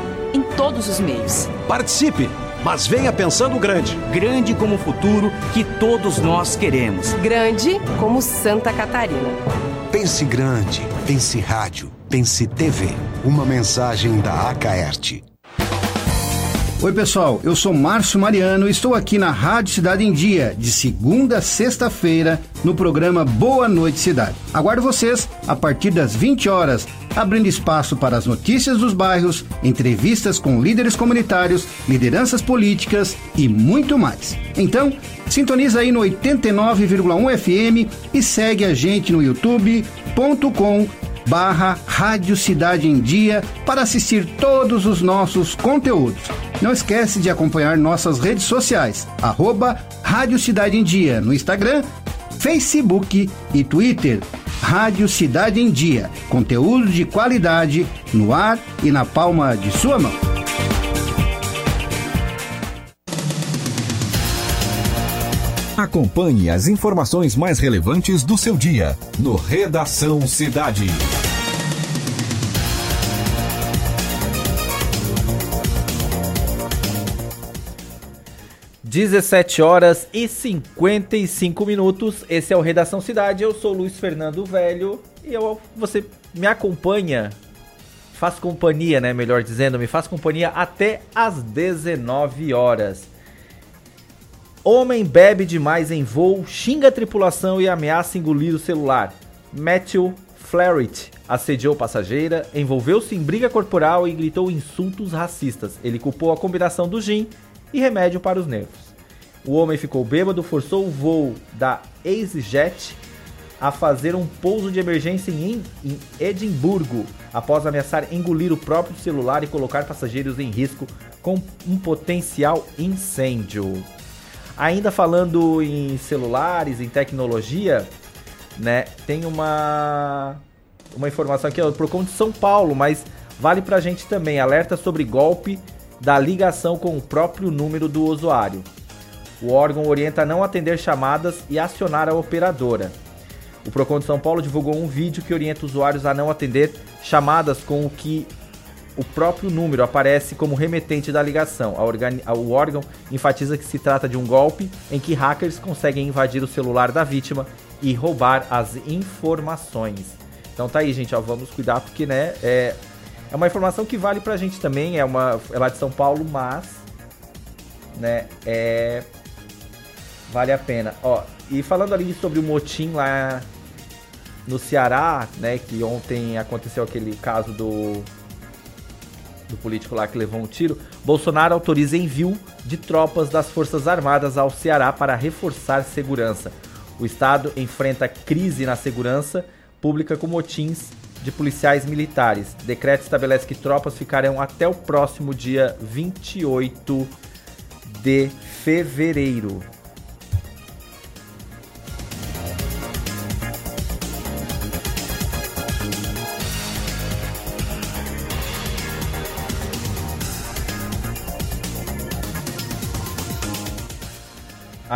todos os meios. Participe, mas venha pensando grande. Grande como o futuro que todos nós queremos. Grande como Santa Catarina. Pense grande, pense rádio, pense TV. Uma mensagem da Acaerte. Oi, pessoal, eu sou Márcio Mariano e estou aqui na Rádio Cidade em Dia, de segunda a sexta-feira, no programa Boa Noite Cidade. Aguardo vocês a partir das 20 horas, abrindo espaço para as notícias dos bairros, entrevistas com líderes comunitários, lideranças políticas e muito mais. Então, sintoniza aí no 89,1 FM e segue a gente no youtube.com barra Rádio Cidade em Dia para assistir todos os nossos conteúdos. Não esquece de acompanhar nossas redes sociais, arroba Rádio Cidade em Dia no Instagram, Facebook e Twitter. Rádio Cidade em Dia, conteúdo de qualidade no ar e na palma de sua mão. Acompanhe as informações mais relevantes do seu dia no Redação Cidade. Dezessete horas e 55 minutos. Esse é o Redação Cidade. Eu sou Luiz Fernando Velho e eu, você me acompanha, faz companhia, né? Melhor dizendo, me faz companhia até às 19 horas. Homem bebe demais em voo, xinga a tripulação e ameaça engolir o celular. Matthew Flaherty assediou passageira, envolveu-se em briga corporal e gritou insultos racistas. Ele culpou a combinação do gin e remédio para os nervos. O homem ficou bêbado, forçou o voo da EasyJet a fazer um pouso de emergência em, Edimburgo, após ameaçar engolir o próprio celular e colocar passageiros em risco com um potencial incêndio. Ainda falando em celulares, em tecnologia, né? Tem uma uma informação aqui, ó, Procon de São Paulo, mas vale pra gente também. Alerta sobre golpe da ligação com o próprio número do usuário. O órgão orienta a não atender chamadas e acionar a operadora. O Procon de São Paulo divulgou um vídeo que orienta usuários a não atender chamadas com o que o próprio número aparece como remetente da ligação. O órgão enfatiza que se trata de um golpe em que hackers conseguem invadir o celular da vítima e roubar as informações. Então tá aí, gente, ó, vamos cuidar porque, né, é, é uma informação que vale pra gente também, é uma é lá de São Paulo, mas né, é vale a pena. Ó, e falando ali sobre o motim lá no Ceará, né, que ontem aconteceu aquele caso do do político lá que levou um tiro, Bolsonaro autoriza envio de tropas das Forças Armadas ao Ceará para reforçar segurança. O estado enfrenta crise na segurança pública com motins de policiais militares. Decreto estabelece que tropas ficarão até o próximo dia 28 de fevereiro.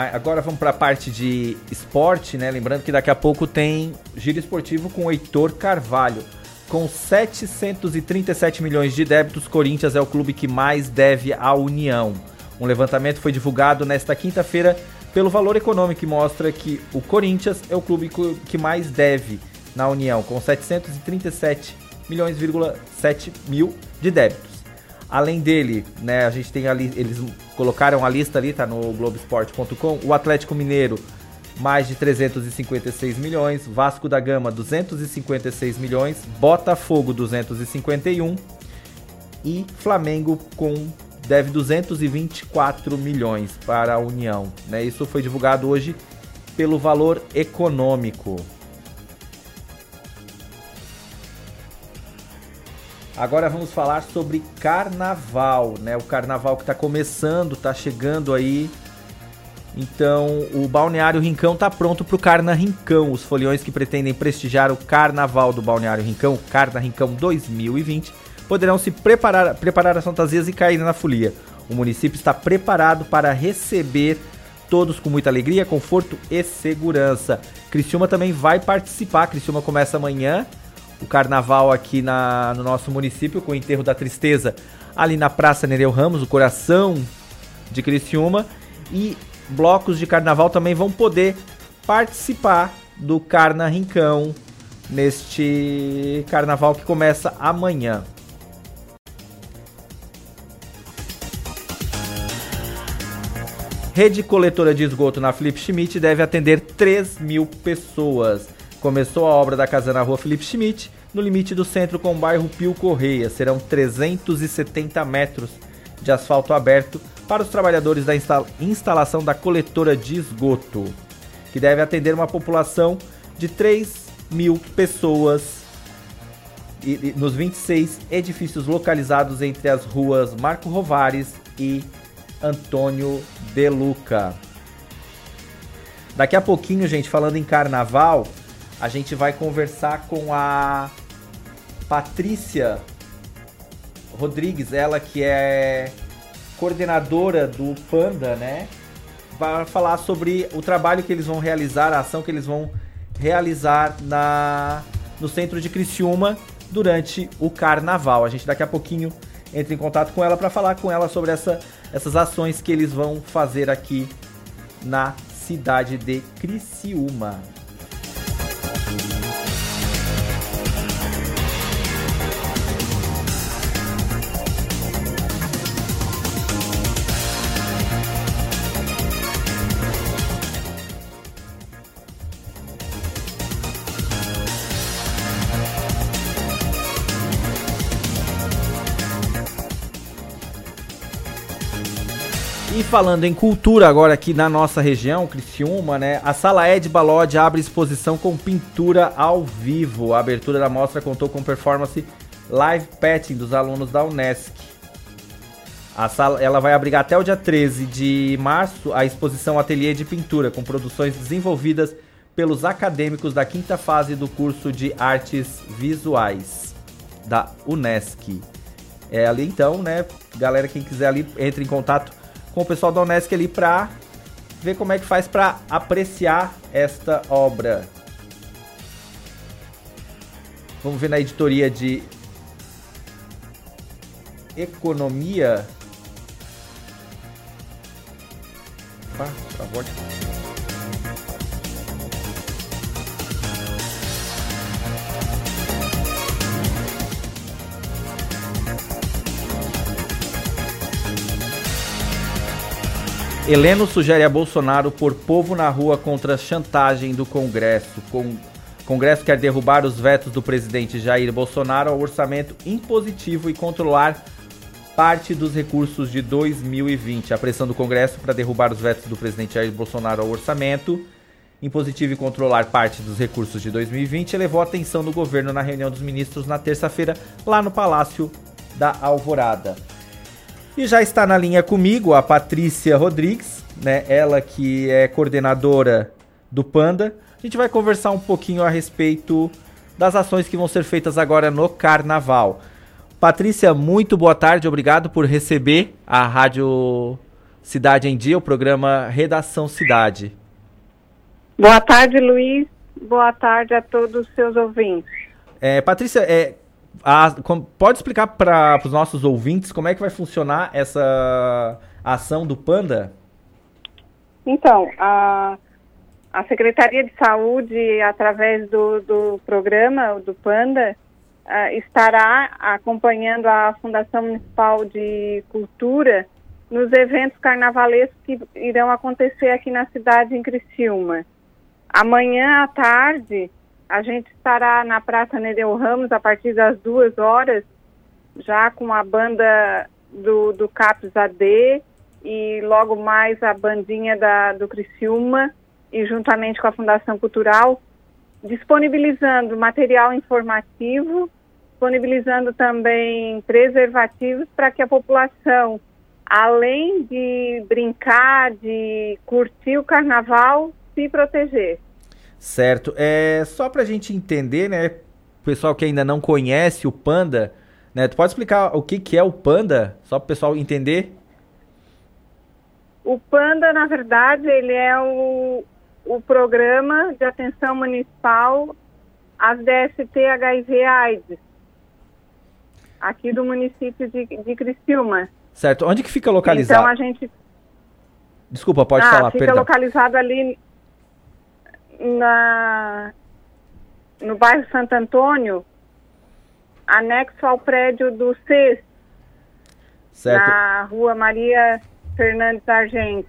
Agora vamos para a parte de esporte, né? Lembrando que daqui a pouco tem giro esportivo com o Heitor Carvalho. Com 737 milhões de débitos, Corinthians é o clube que mais deve à União. Um levantamento foi divulgado nesta quinta-feira pelo Valor Econômico que mostra que o Corinthians é o clube que mais deve na União, com 737 milhões,7 mil de débitos. Além dele, né, a gente tem ali, eles colocaram a lista ali, tá no Globoesporte.com, o Atlético Mineiro mais de 356 milhões, Vasco da Gama 256 milhões, Botafogo 251 e Flamengo com deve 224 milhões para a União. Né? Isso foi divulgado hoje pelo valor econômico. Agora vamos falar sobre carnaval, né? O carnaval que está começando, está chegando aí então, o Balneário Rincão está pronto para o Carna Rincão. Os foliões que pretendem prestigiar o Carnaval do Balneário Rincão, Carna Rincão 2020, poderão se preparar, preparar as fantasias e cair na folia. O município está preparado para receber todos com muita alegria, conforto e segurança. Criciúma também vai participar. Criciúma começa amanhã o carnaval aqui na, no nosso município com o enterro da tristeza ali na Praça Nereu Ramos, o coração de Criciúma. E blocos de carnaval também vão poder participar do Carna Rincão neste carnaval que começa amanhã. Rede coletora de esgoto na Felipe Schmidt deve atender 3 mil pessoas. Começou a obra da casa na rua Felipe Schmidt, no limite do centro com o bairro Pio Correia. Serão 370 metros de asfalto aberto para os trabalhadores da instalação da coletora de esgoto, que deve atender uma população de 3 mil pessoas nos 26 edifícios localizados entre as ruas Marco Rovares e Antônio De Luca. Daqui a pouquinho, gente, falando em carnaval, a gente vai conversar com a Patrícia Rodrigues, ela que é coordenadora do Panda, né? Vai falar sobre o trabalho que eles vão realizar, a ação que eles vão realizar na no centro de Criciúma durante o carnaval. A gente daqui a pouquinho entra em contato com ela para falar com ela sobre essa, essas ações que eles vão fazer aqui na cidade de Criciúma. Falando em cultura agora aqui na nossa região, Criciúma, né? A Sala Ed Balode abre exposição com pintura ao vivo. A abertura da mostra contou com performance live petting dos alunos da Unesc. A sala, ela vai abrigar até o dia 13 de março a exposição Ateliê de Pintura, com produções desenvolvidas pelos acadêmicos da quinta fase do curso de Artes Visuais da Unesc. É ali então, né? Galera, quem quiser ali, entre em contato com o pessoal da Unesc ali para ver como é que faz para apreciar esta obra. Vamos ver na editoria de economia. Opa, travou aqui. Heleno sugere a Bolsonaro por povo na rua contra a chantagem do Congresso. Com... Congresso quer derrubar os vetos do presidente Jair Bolsonaro ao orçamento impositivo e controlar parte dos recursos de 2020. A pressão do Congresso para derrubar os vetos do presidente Jair Bolsonaro ao orçamento impositivo e controlar parte dos recursos de 2020 elevou a atenção do governo na reunião dos ministros na terça-feira, lá no Palácio da Alvorada. E já está na linha comigo a Patrícia Rodrigues, né? Ela que é coordenadora do Panda. A gente vai conversar um pouquinho a respeito das ações que vão ser feitas agora no Carnaval. Patrícia, muito boa tarde, obrigado por receber a Rádio Cidade em Dia, o programa Redação Cidade. Boa tarde, Luiz. Boa tarde a todos os seus ouvintes. É, Patrícia, é, a, com, pode explicar para os nossos ouvintes como é que vai funcionar essa ação do Panda? Então, a, a Secretaria de Saúde, através do, do programa do Panda, uh, estará acompanhando a Fundação Municipal de Cultura nos eventos carnavalescos que irão acontecer aqui na cidade em Criciúma. Amanhã à tarde, a gente estará na Praça Nereu Ramos a partir das duas horas, já com a banda do, do CAPS AD e logo mais a bandinha da, do Criciúma e juntamente com a Fundação Cultural, disponibilizando material informativo, disponibilizando também preservativos para que a população, além de brincar, de curtir o carnaval, se proteger. Certo. É só para a gente entender, né? O pessoal que ainda não conhece o Panda, né? Tu pode explicar o que, que é o Panda, só para o pessoal entender? O Panda, na verdade, ele é o, o programa de atenção municipal às DST HIV AIDS, aqui do município de, de Criciúma. Certo. Onde que fica localizado? Então a gente. Desculpa, pode ah, falar. Fica perdão. localizado ali na, no bairro Santo Antônio, anexo ao prédio do CES, certo. na rua Maria Fernandes Argente.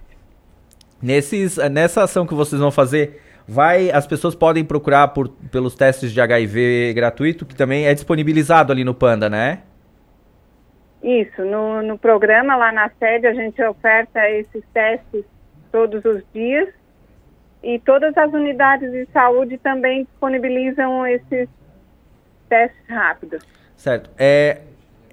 Nesses, nessa ação que vocês vão fazer, vai, as pessoas podem procurar por, pelos testes de HIV gratuito, que também é disponibilizado ali no Panda, né? Isso, no, no programa lá na sede a gente oferta esses testes todos os dias e todas as unidades de saúde também disponibilizam esses testes rápidos. Certo. É,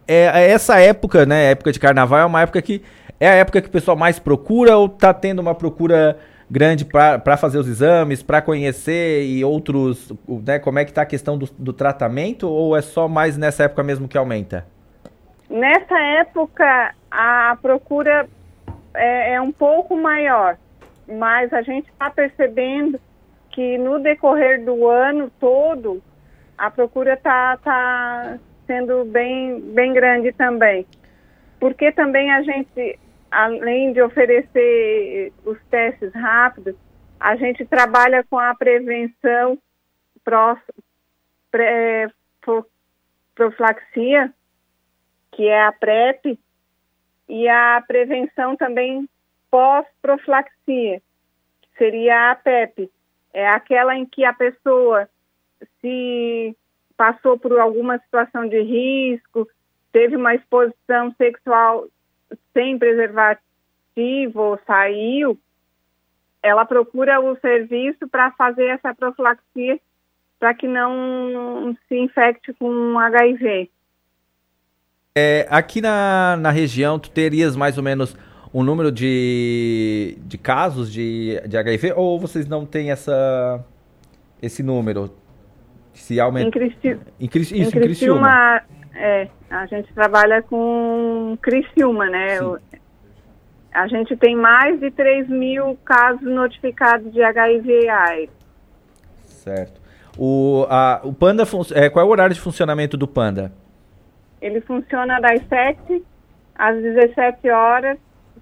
é essa época, né, época de carnaval é uma época que é a época que o pessoal mais procura ou tá tendo uma procura grande para fazer os exames, para conhecer e outros, né, como é que tá a questão do, do tratamento ou é só mais nessa época mesmo que aumenta? Nessa época a procura é, é um pouco maior mas a gente está percebendo que no decorrer do ano todo a procura está tá sendo bem, bem grande também. Porque também a gente, além de oferecer os testes rápidos, a gente trabalha com a prevenção pró, pré, profilaxia, que é a PrEP, e a prevenção também pós-profilaxia, que seria a PEP. É aquela em que a pessoa se passou por alguma situação de risco, teve uma exposição sexual sem preservativo, saiu, ela procura o serviço para fazer essa profilaxia para que não se infecte com HIV. É, aqui na, na região, tu terias mais ou menos um número de, de casos de, de HIV ou vocês não têm essa, esse número? Se aumenta... Em, Cristi... em, Cris... em Isso, Criciúma, em Criciúma. É, a gente trabalha com Criciúma, né? Sim. A gente tem mais de 3 mil casos notificados de HIV AIDS. Certo. O, a, o Panda, é, qual é o horário de funcionamento do Panda? Ele funciona das 7 às 17 horas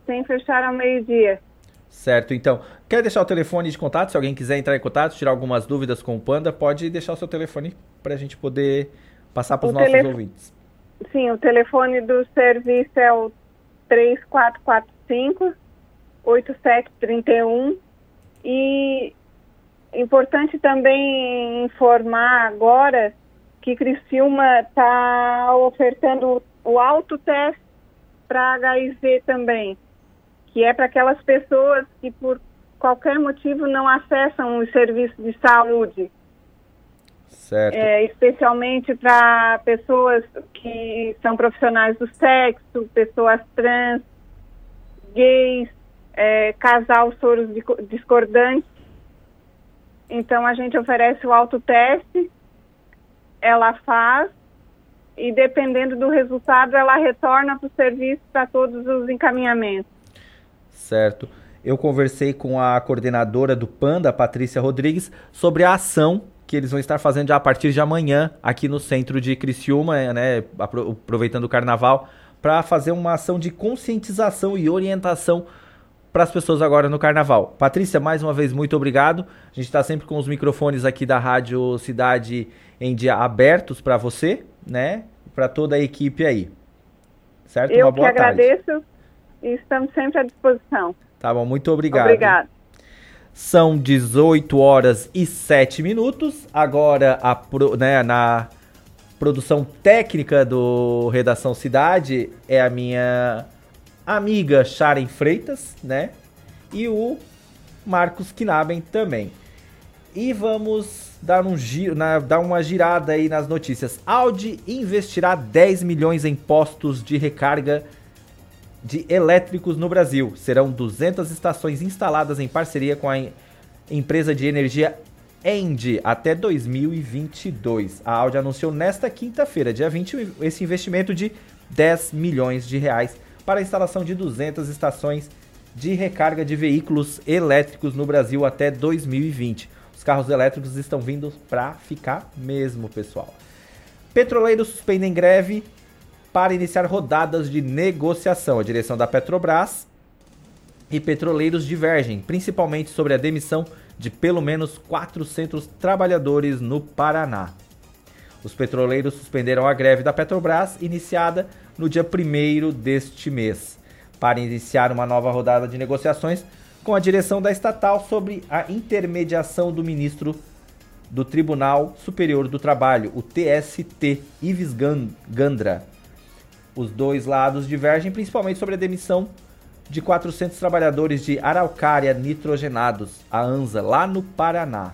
sem fechar ao meio-dia. Certo, então. Quer deixar o telefone de contato? Se alguém quiser entrar em contato, tirar algumas dúvidas com o Panda, pode deixar o seu telefone para a gente poder passar para os nossos telef... ouvintes. Sim, o telefone do serviço é o 3445 8731 e importante também informar agora que Criciúma está ofertando o autoteste para HIV também que é para aquelas pessoas que por qualquer motivo não acessam os serviços de saúde. Certo. É, especialmente para pessoas que são profissionais do sexo, pessoas trans, gays, é, casal soros discordantes. Então a gente oferece o autoteste, ela faz e dependendo do resultado ela retorna para o serviço para todos os encaminhamentos. Certo? Eu conversei com a coordenadora do Panda, Patrícia Rodrigues, sobre a ação que eles vão estar fazendo já a partir de amanhã aqui no centro de Criciúma, né, aproveitando o carnaval, para fazer uma ação de conscientização e orientação para as pessoas agora no carnaval. Patrícia, mais uma vez, muito obrigado. A gente está sempre com os microfones aqui da Rádio Cidade em dia abertos para você, né? Para toda a equipe aí. Certo? Eu uma boa que tarde. agradeço estamos sempre à disposição. Tá bom, muito obrigado. Obrigado. São 18 horas e 7 minutos. Agora, a, né, na produção técnica do Redação Cidade é a minha amiga Sharon Freitas, né? E o Marcos Knaben também. E vamos dar, um giro, na, dar uma girada aí nas notícias. Audi investirá 10 milhões em postos de recarga de elétricos no Brasil. Serão 200 estações instaladas em parceria com a empresa de energia End até 2022. A Audi anunciou nesta quinta-feira, dia 20, esse investimento de 10 milhões de reais para a instalação de 200 estações de recarga de veículos elétricos no Brasil até 2020. Os carros elétricos estão vindo para ficar mesmo, pessoal. Petroleiros suspendem greve para iniciar rodadas de negociação. A direção da Petrobras e petroleiros divergem, principalmente sobre a demissão de pelo menos 400 trabalhadores no Paraná. Os petroleiros suspenderam a greve da Petrobras, iniciada no dia 1 deste mês, para iniciar uma nova rodada de negociações com a direção da estatal sobre a intermediação do ministro do Tribunal Superior do Trabalho, o TST, Ives Gandra. Os dois lados divergem principalmente sobre a demissão de 400 trabalhadores de araucária nitrogenados, a ANSA, lá no Paraná.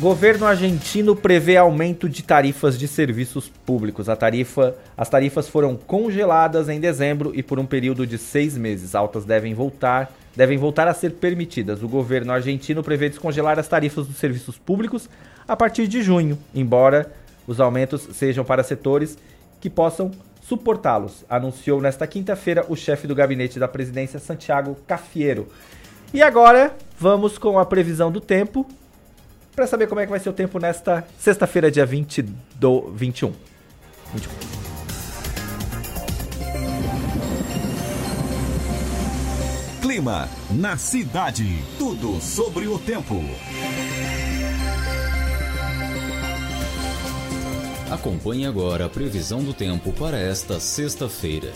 Governo argentino prevê aumento de tarifas de serviços públicos. A tarifa, as tarifas foram congeladas em dezembro e por um período de seis meses. Altas devem voltar, devem voltar a ser permitidas. O governo argentino prevê descongelar as tarifas dos serviços públicos a partir de junho, embora os aumentos sejam para setores que possam suportá-los, anunciou nesta quinta-feira o chefe do gabinete da presidência, Santiago Cafiero. E agora vamos com a previsão do tempo para saber como é que vai ser o tempo nesta sexta-feira, dia 20 do 21. 21. Clima na cidade. Tudo sobre o tempo. Acompanhe agora a previsão do tempo para esta sexta-feira.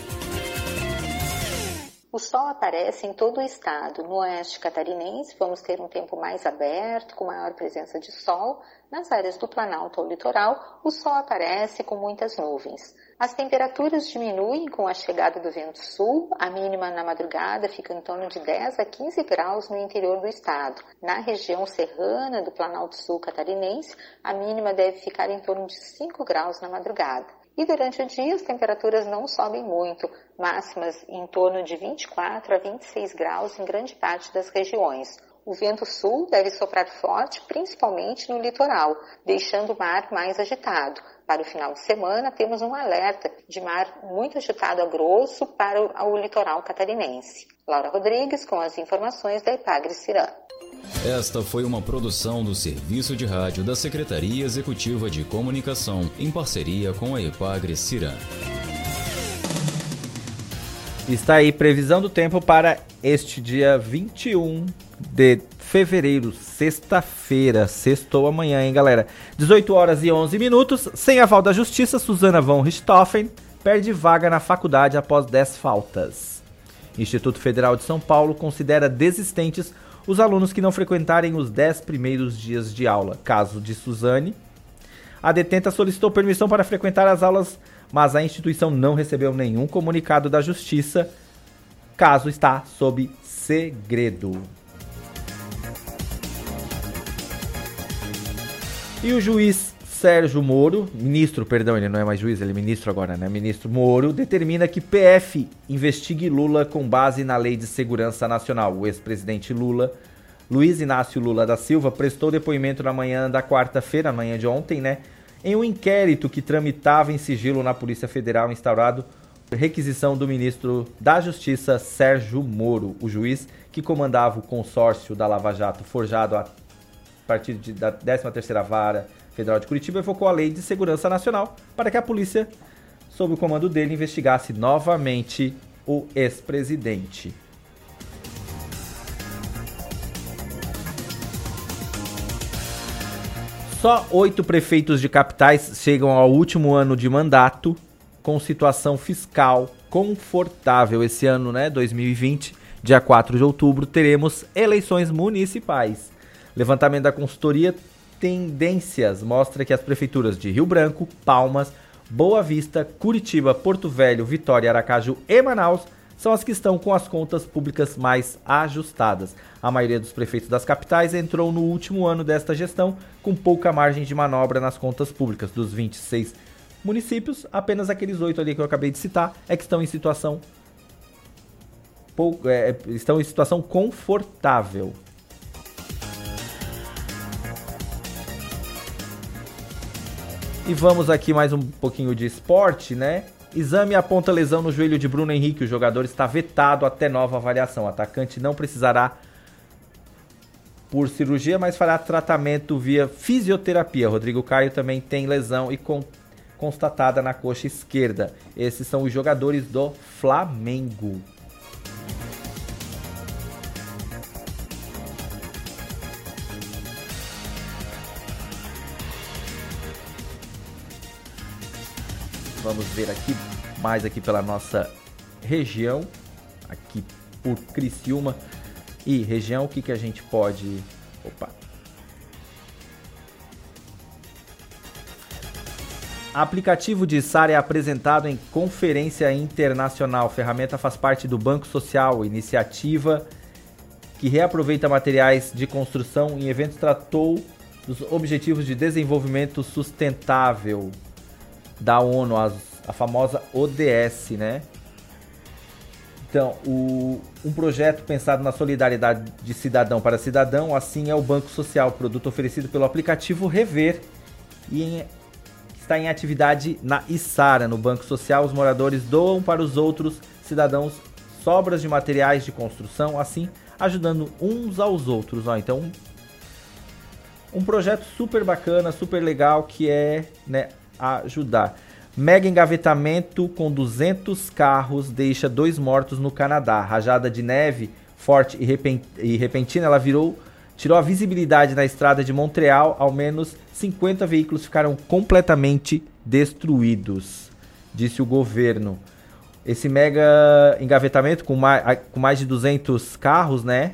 O sol aparece em todo o estado. No oeste catarinense, vamos ter um tempo mais aberto, com maior presença de sol. Nas áreas do Planalto ao litoral, o sol aparece com muitas nuvens. As temperaturas diminuem com a chegada do vento sul. A mínima na madrugada fica em torno de 10 a 15 graus no interior do estado. Na região serrana do Planalto Sul catarinense, a mínima deve ficar em torno de 5 graus na madrugada. E durante o dia as temperaturas não sobem muito, máximas em torno de 24 a 26 graus em grande parte das regiões. O vento sul deve soprar forte, principalmente no litoral, deixando o mar mais agitado. Para o final de semana, temos um alerta de mar muito agitado a grosso para o, litoral catarinense. Laura Rodrigues com as informações da Ipagre Cirã. Esta foi uma produção do Serviço de Rádio da Secretaria Executiva de Comunicação, em parceria com a Epagre Ciran. Está aí previsão do tempo para este dia 21 de fevereiro, sexta-feira. Sextou amanhã, hein, galera? 18 horas e 11 minutos. Sem aval da justiça, Susana von Richthofen perde vaga na faculdade após 10 faltas. Instituto Federal de São Paulo considera desistentes os alunos que não frequentarem os 10 primeiros dias de aula. Caso de Suzane, a detenta solicitou permissão para frequentar as aulas, mas a instituição não recebeu nenhum comunicado da justiça. Caso está sob segredo. E o juiz Sérgio Moro, ministro, perdão, ele não é mais juiz, ele é ministro agora, né? Ministro Moro determina que PF investigue Lula com base na Lei de Segurança Nacional. O ex-presidente Lula Luiz Inácio Lula da Silva, prestou depoimento na manhã da quarta-feira, manhã de ontem, né? Em um inquérito que tramitava em sigilo na Polícia Federal instaurado por requisição do ministro da Justiça Sérgio Moro, o juiz que comandava o consórcio da Lava Jato forjado a partir de, da 13ª Vara Federal de Curitiba, evocou a Lei de Segurança Nacional para que a polícia, sob o comando dele, investigasse novamente o ex-presidente. Só oito prefeitos de capitais chegam ao último ano de mandato com situação fiscal confortável. Esse ano, né, 2020, dia 4 de outubro, teremos eleições municipais. Levantamento da consultoria Tendências mostra que as prefeituras de Rio Branco, Palmas, Boa Vista, Curitiba, Porto Velho, Vitória, Aracaju e Manaus são as que estão com as contas públicas mais ajustadas. A maioria dos prefeitos das capitais entrou no último ano desta gestão com pouca margem de manobra nas contas públicas. Dos 26 municípios, apenas aqueles oito ali que eu acabei de citar é que estão em situação pouco, é, estão em situação confortável. E vamos aqui mais um pouquinho de esporte, né? Exame aponta lesão no joelho de Bruno Henrique. O jogador está vetado até nova avaliação. O atacante não precisará por cirurgia, mas fará tratamento via fisioterapia. Rodrigo Caio também tem lesão e constatada na coxa esquerda. Esses são os jogadores do Flamengo. Vamos ver aqui mais aqui pela nossa região, aqui por Criciúma e região, o que, que a gente pode... Opa! Aplicativo de SAR é apresentado em conferência internacional. Ferramenta faz parte do Banco Social, iniciativa que reaproveita materiais de construção em eventos tratou dos Objetivos de Desenvolvimento Sustentável da ONU, a, famosa ODS, né? Então, o, um projeto pensado na solidariedade de cidadão para cidadão, assim é o Banco Social, produto oferecido pelo aplicativo Rever e em, está em atividade na Isara. No Banco Social, os moradores doam para os outros cidadãos sobras de materiais de construção, assim ajudando uns aos outros. Ó, então, um projeto super bacana, super legal que é né, ajudar. Mega engavetamento com 200 carros deixa dois mortos no Canadá. Rajada de neve forte e repentina, ela virou, tirou a visibilidade na estrada de Montreal. Ao menos 50 veículos ficaram completamente destruídos, disse o governo. Esse mega engavetamento com mais, com mais de 200 carros, né?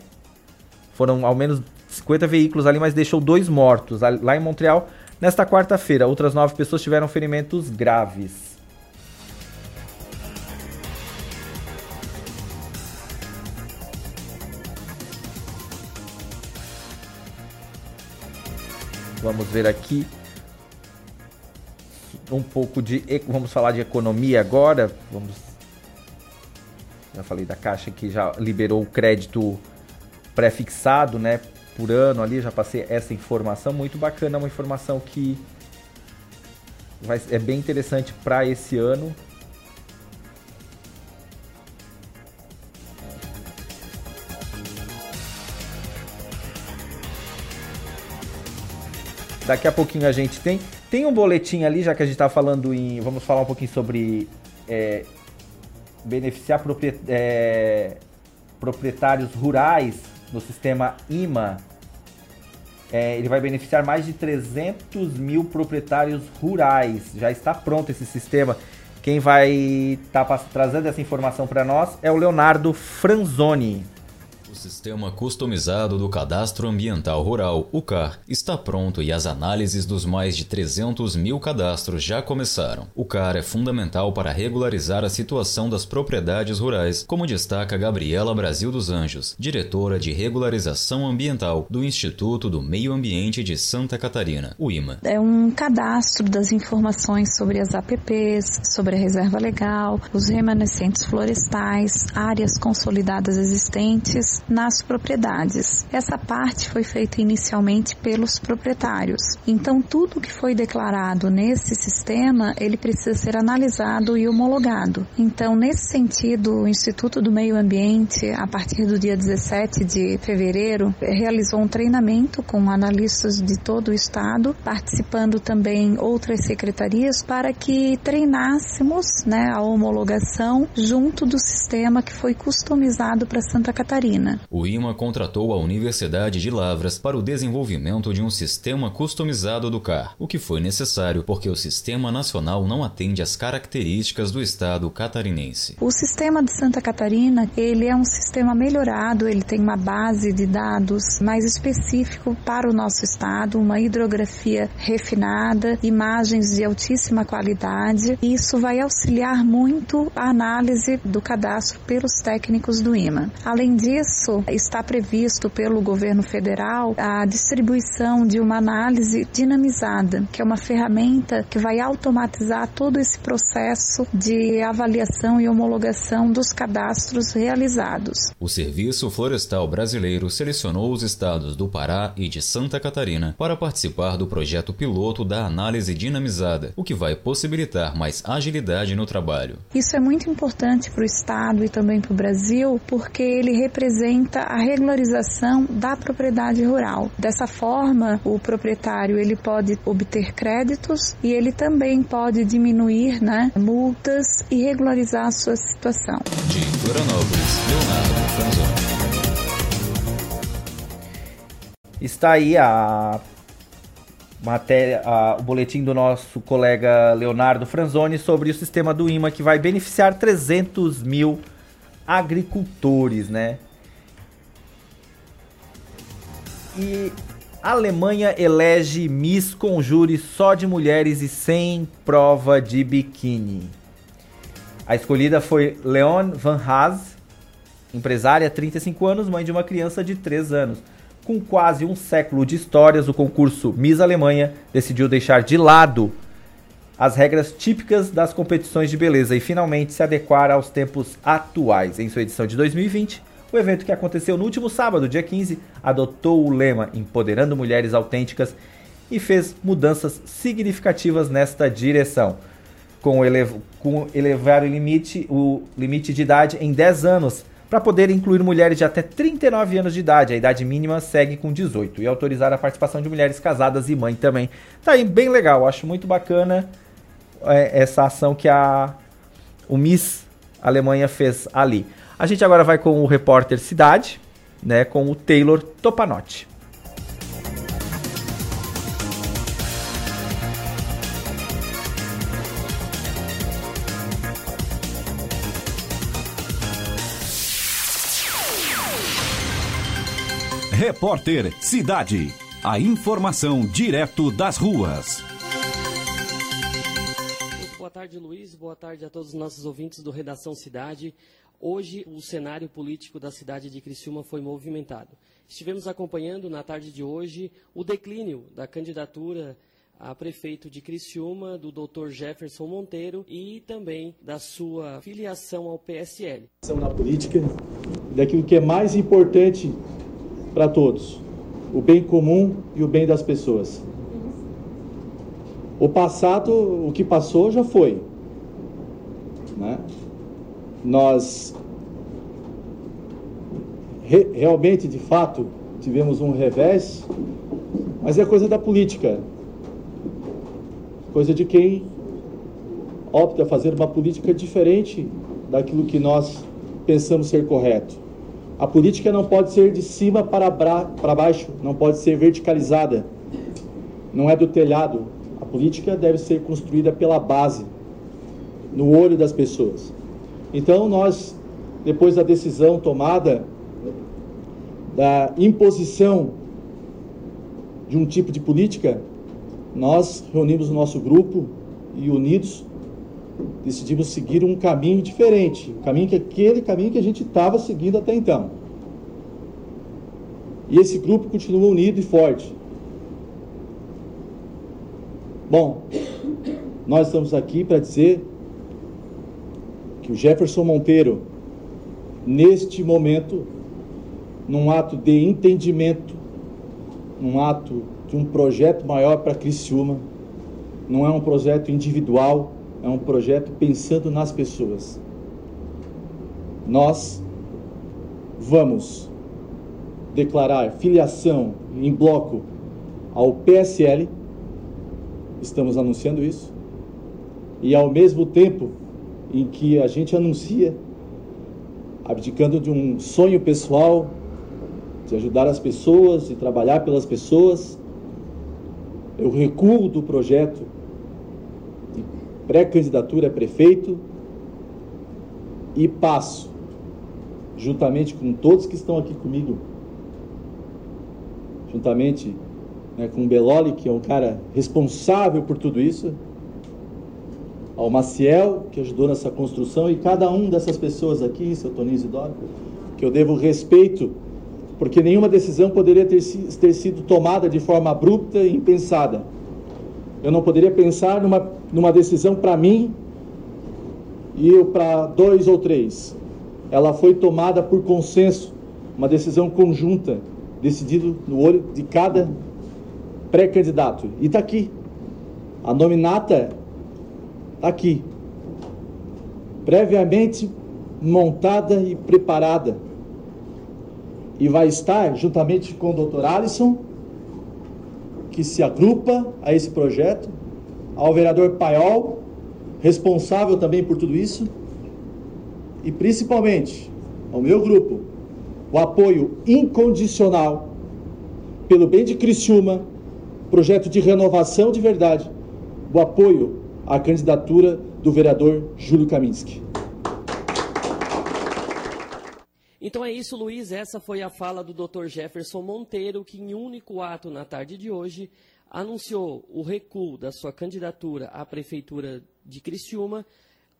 Foram ao menos 50 veículos ali, mas deixou dois mortos. Lá em Montreal, Nesta quarta-feira, outras nove pessoas tiveram ferimentos graves. Vamos ver aqui um pouco de. Vamos falar de economia agora. Vamos. Já falei da Caixa que já liberou o crédito pré-fixado, né? Por ano ali, já passei essa informação, muito bacana, uma informação que vai, é bem interessante para esse ano. Daqui a pouquinho a gente tem. Tem um boletim ali, já que a gente está falando em. Vamos falar um pouquinho sobre é, beneficiar é, proprietários rurais no sistema IMA é, ele vai beneficiar mais de 300 mil proprietários rurais. Já está pronto esse sistema. Quem vai estar tá trazendo essa informação para nós é o Leonardo Franzoni. O sistema customizado do Cadastro Ambiental Rural, o CAR, está pronto e as análises dos mais de 300 mil cadastros já começaram. O CAR é fundamental para regularizar a situação das propriedades rurais, como destaca Gabriela Brasil dos Anjos, diretora de regularização ambiental do Instituto do Meio Ambiente de Santa Catarina, o IMA. É um cadastro das informações sobre as APPs, sobre a reserva legal, os remanescentes florestais, áreas consolidadas existentes nas propriedades. Essa parte foi feita inicialmente pelos proprietários. Então, tudo que foi declarado nesse sistema, ele precisa ser analisado e homologado. Então, nesse sentido, o Instituto do Meio Ambiente, a partir do dia 17 de fevereiro, realizou um treinamento com analistas de todo o estado, participando também outras secretarias para que treinássemos né, a homologação junto do sistema que foi customizado para Santa Catarina. O IMA contratou a Universidade de Lavras para o desenvolvimento de um sistema customizado do CAR, o que foi necessário porque o sistema nacional não atende às características do estado catarinense. O sistema de Santa Catarina, ele é um sistema melhorado, ele tem uma base de dados mais específico para o nosso estado, uma hidrografia refinada, imagens de altíssima qualidade. E isso vai auxiliar muito a análise do cadastro pelos técnicos do IMA. Além disso, está previsto pelo governo federal a distribuição de uma análise dinamizada, que é uma ferramenta que vai automatizar todo esse processo de avaliação e homologação dos cadastros realizados. O Serviço Florestal Brasileiro selecionou os estados do Pará e de Santa Catarina para participar do projeto piloto da análise dinamizada, o que vai possibilitar mais agilidade no trabalho. Isso é muito importante para o Estado e também para o Brasil, porque ele representa a regularização da propriedade rural. Dessa forma, o proprietário ele pode obter créditos e ele também pode diminuir né, multas e regularizar a sua situação. De Florianópolis, Leonardo Franzoni. Está aí a matéria, a, o boletim do nosso colega Leonardo Franzoni sobre o sistema do IMA que vai beneficiar 300 mil agricultores, né? E a Alemanha elege Miss com júri só de mulheres e sem prova de biquíni. A escolhida foi Leon Van Haas, empresária, 35 anos, mãe de uma criança de 3 anos. Com quase um século de histórias, o concurso Miss Alemanha decidiu deixar de lado as regras típicas das competições de beleza e finalmente se adequar aos tempos atuais. Em sua edição de 2020, o evento que aconteceu no último sábado, dia 15, adotou o lema Empoderando Mulheres Autênticas e fez mudanças significativas nesta direção, com, com elevar o limite, o limite de idade em 10 anos para poder incluir mulheres de até 39 anos de idade. A idade mínima segue com 18 e autorizar a participação de mulheres casadas e mãe também. Tá aí bem legal, acho muito bacana é, essa ação que a o Miss Alemanha fez ali. A gente agora vai com o repórter Cidade, né, com o Taylor Topanotti. Repórter Cidade. A informação direto das ruas. Boa tarde, Luiz. Boa tarde a todos os nossos ouvintes do Redação Cidade. Hoje, o cenário político da cidade de Criciúma foi movimentado. Estivemos acompanhando, na tarde de hoje, o declínio da candidatura a prefeito de Criciúma, do Dr. Jefferson Monteiro e também da sua filiação ao PSL. Na política, daquilo que é mais importante para todos: o bem comum e o bem das pessoas. O passado, o que passou, já foi. Né? Nós re, realmente, de fato, tivemos um revés, mas é coisa da política. Coisa de quem opta a fazer uma política diferente daquilo que nós pensamos ser correto. A política não pode ser de cima para, para baixo, não pode ser verticalizada. Não é do telhado. A política deve ser construída pela base, no olho das pessoas. Então, nós, depois da decisão tomada, da imposição de um tipo de política, nós reunimos o nosso grupo e unidos decidimos seguir um caminho diferente, um caminho que aquele caminho que a gente estava seguindo até então. E esse grupo continua unido e forte. Bom, nós estamos aqui para dizer que o Jefferson Monteiro, neste momento, num ato de entendimento, num ato de um projeto maior para Criciúma. Não é um projeto individual, é um projeto pensando nas pessoas. Nós vamos declarar filiação em bloco ao PSL, estamos anunciando isso, e ao mesmo tempo em que a gente anuncia, abdicando de um sonho pessoal, de ajudar as pessoas, de trabalhar pelas pessoas, eu recuo do projeto de pré-candidatura a prefeito e passo, juntamente com todos que estão aqui comigo, juntamente né, com o Beloli, que é um cara responsável por tudo isso, ao Maciel, que ajudou nessa construção, e cada um dessas pessoas aqui, seu Toninho Isidoro, que eu devo respeito, porque nenhuma decisão poderia ter, ter sido tomada de forma abrupta e impensada. Eu não poderia pensar numa, numa decisão para mim e para dois ou três. Ela foi tomada por consenso, uma decisão conjunta, decidido no olho de cada pré-candidato. E está aqui. A nominata aqui. Previamente montada e preparada. E vai estar juntamente com o Dr. Alisson, que se agrupa a esse projeto, ao vereador Paiol, responsável também por tudo isso, e principalmente ao meu grupo, o apoio incondicional pelo bem de Criciúma, projeto de renovação de verdade, o apoio à candidatura do vereador Júlio Kaminski. Então é isso, Luiz. Essa foi a fala do Dr. Jefferson Monteiro, que em único ato na tarde de hoje anunciou o recuo da sua candidatura à prefeitura de Criciúma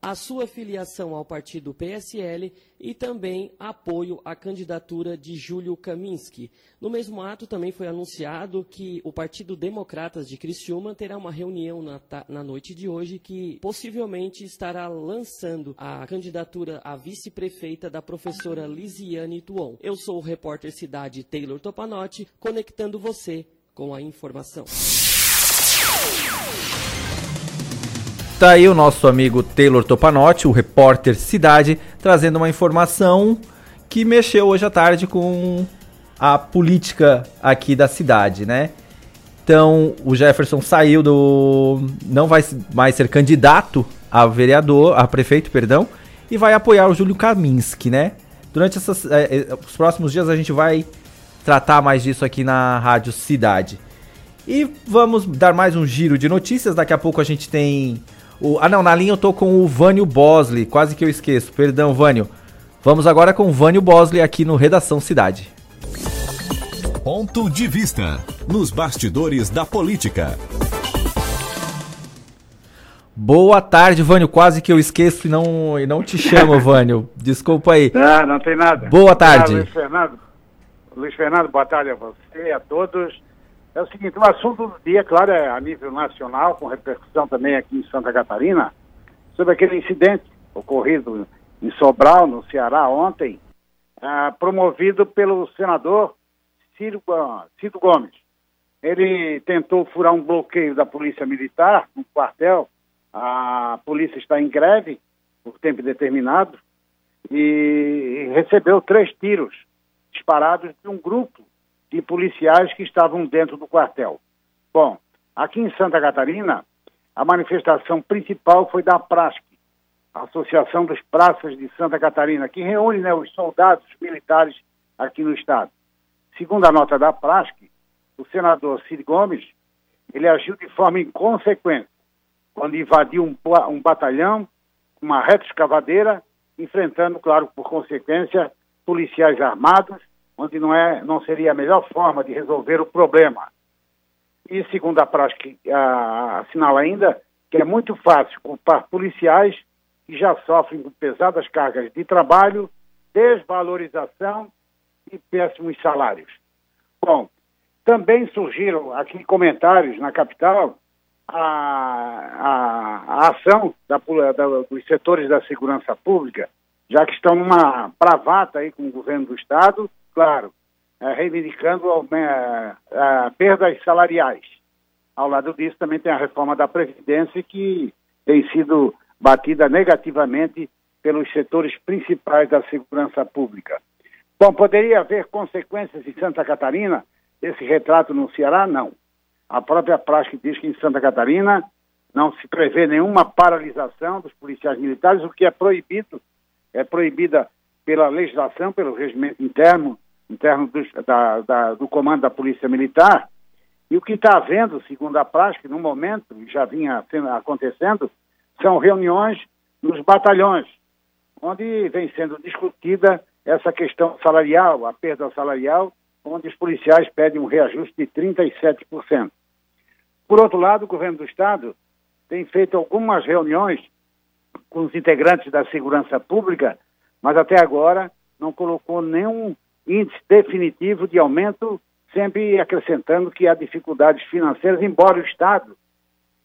a sua filiação ao partido PSL e também apoio à candidatura de Júlio Kaminski. No mesmo ato, também foi anunciado que o Partido Democratas de Criciúma terá uma reunião na, na noite de hoje que possivelmente estará lançando a candidatura à vice-prefeita da professora Lisiane Tuon. Eu sou o repórter Cidade Taylor Topanotti, conectando você com a informação. Tá aí o nosso amigo Taylor Topanotti, o repórter Cidade, trazendo uma informação que mexeu hoje à tarde com a política aqui da cidade, né? Então, o Jefferson saiu do. não vai mais ser candidato a vereador, a prefeito, perdão, e vai apoiar o Júlio Kaminski, né? Durante essas, é, é, os próximos dias a gente vai tratar mais disso aqui na Rádio Cidade. E vamos dar mais um giro de notícias. Daqui a pouco a gente tem o, ah, não, na linha eu tô com o Vânio Bosley, quase que eu esqueço. Perdão, Vânio. Vamos agora com o Vânio Bosley aqui no Redação Cidade. Ponto de vista nos bastidores da política. Boa tarde, Vânio. Quase que eu esqueço e não, e não te chamo, Vânio. Desculpa aí. Ah, não tem nada. Boa tarde. Luiz Fernando. Luiz Fernando, boa tarde a você, e a todos. É o seguinte, o assunto do dia, claro, é a nível nacional, com repercussão também aqui em Santa Catarina, sobre aquele incidente ocorrido em Sobral, no Ceará, ontem, ah, promovido pelo senador Ciro, Ciro Gomes. Ele tentou furar um bloqueio da Polícia Militar no quartel. A polícia está em greve por tempo determinado e recebeu três tiros disparados de um grupo de policiais que estavam dentro do quartel. Bom, aqui em Santa Catarina, a manifestação principal foi da PRASC, Associação dos Praças de Santa Catarina, que reúne né, os soldados militares aqui no estado. Segundo a nota da PRASC, o senador Cid Gomes, ele agiu de forma inconsequente quando invadiu um, um batalhão, uma reta escavadeira, enfrentando, claro, por consequência, policiais armados onde não, é, não seria a melhor forma de resolver o problema. E, segundo a prática, assinala ainda que é muito fácil culpar policiais que já sofrem com pesadas cargas de trabalho, desvalorização e péssimos salários. Bom, também surgiram aqui comentários na capital a, a, a ação da, da, dos setores da segurança pública, já que estão numa bravata aí com o governo do Estado claro, é, reivindicando perdas salariais. Ao lado disso, também tem a reforma da Previdência, que tem sido batida negativamente pelos setores principais da segurança pública. Bom, poderia haver consequências em Santa Catarina desse retrato no Ceará? Não. A própria prática diz que em Santa Catarina não se prevê nenhuma paralisação dos policiais militares, o que é proibido, é proibida pela legislação, pelo regimento interno, interno do, da, da, do comando da Polícia Militar. E o que está havendo, segundo a prática, no momento, já vinha acontecendo, são reuniões nos batalhões, onde vem sendo discutida essa questão salarial, a perda salarial, onde os policiais pedem um reajuste de 37%. Por outro lado, o governo do Estado tem feito algumas reuniões com os integrantes da segurança pública, mas até agora não colocou nenhum índice definitivo de aumento, sempre acrescentando que há dificuldades financeiras, embora o Estado,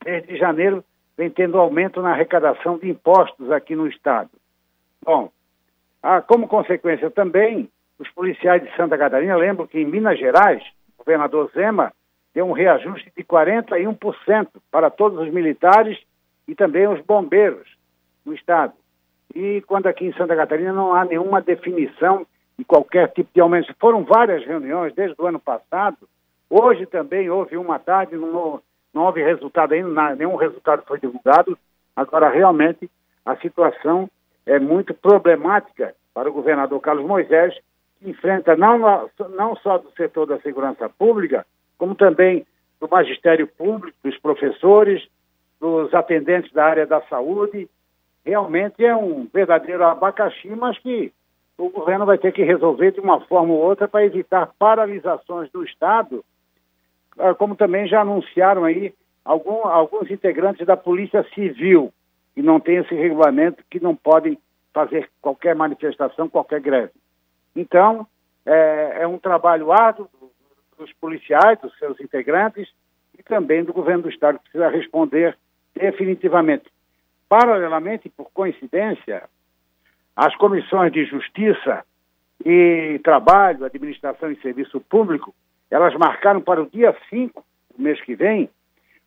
desde janeiro, vem tendo aumento na arrecadação de impostos aqui no Estado. Bom, ah, como consequência também, os policiais de Santa Catarina, lembro que em Minas Gerais, o governador Zema deu um reajuste de 41% para todos os militares e também os bombeiros no Estado. E quando aqui em Santa Catarina não há nenhuma definição de qualquer tipo de aumento. Foram várias reuniões desde o ano passado. Hoje também houve uma tarde, não, não houve resultado ainda, nenhum resultado foi divulgado. Agora, realmente, a situação é muito problemática para o governador Carlos Moisés, que enfrenta não, não só do setor da segurança pública, como também do magistério público, dos professores, dos atendentes da área da saúde. Realmente é um verdadeiro abacaxi, mas que o governo vai ter que resolver de uma forma ou outra para evitar paralisações do Estado, ah, como também já anunciaram aí algum, alguns integrantes da Polícia Civil, que não têm esse regulamento, que não podem fazer qualquer manifestação, qualquer greve. Então, é, é um trabalho árduo dos policiais, dos seus integrantes e também do governo do Estado, que precisa responder definitivamente. Paralelamente, por coincidência, as comissões de Justiça e Trabalho, Administração e Serviço Público, elas marcaram para o dia 5 do mês que vem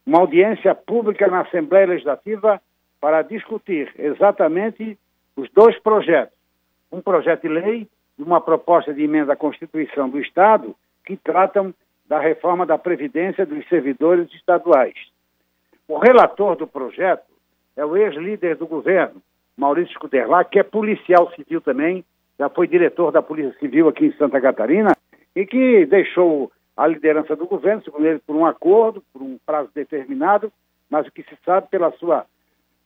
uma audiência pública na Assembleia Legislativa para discutir exatamente os dois projetos. Um projeto de lei e uma proposta de emenda à Constituição do Estado que tratam da reforma da Previdência dos servidores estaduais. O relator do projeto é o ex-líder do governo, Maurício Scuderlá, que é policial civil também, já foi diretor da Polícia Civil aqui em Santa Catarina, e que deixou a liderança do governo, segundo ele, por um acordo, por um prazo determinado, mas o que se sabe pela sua,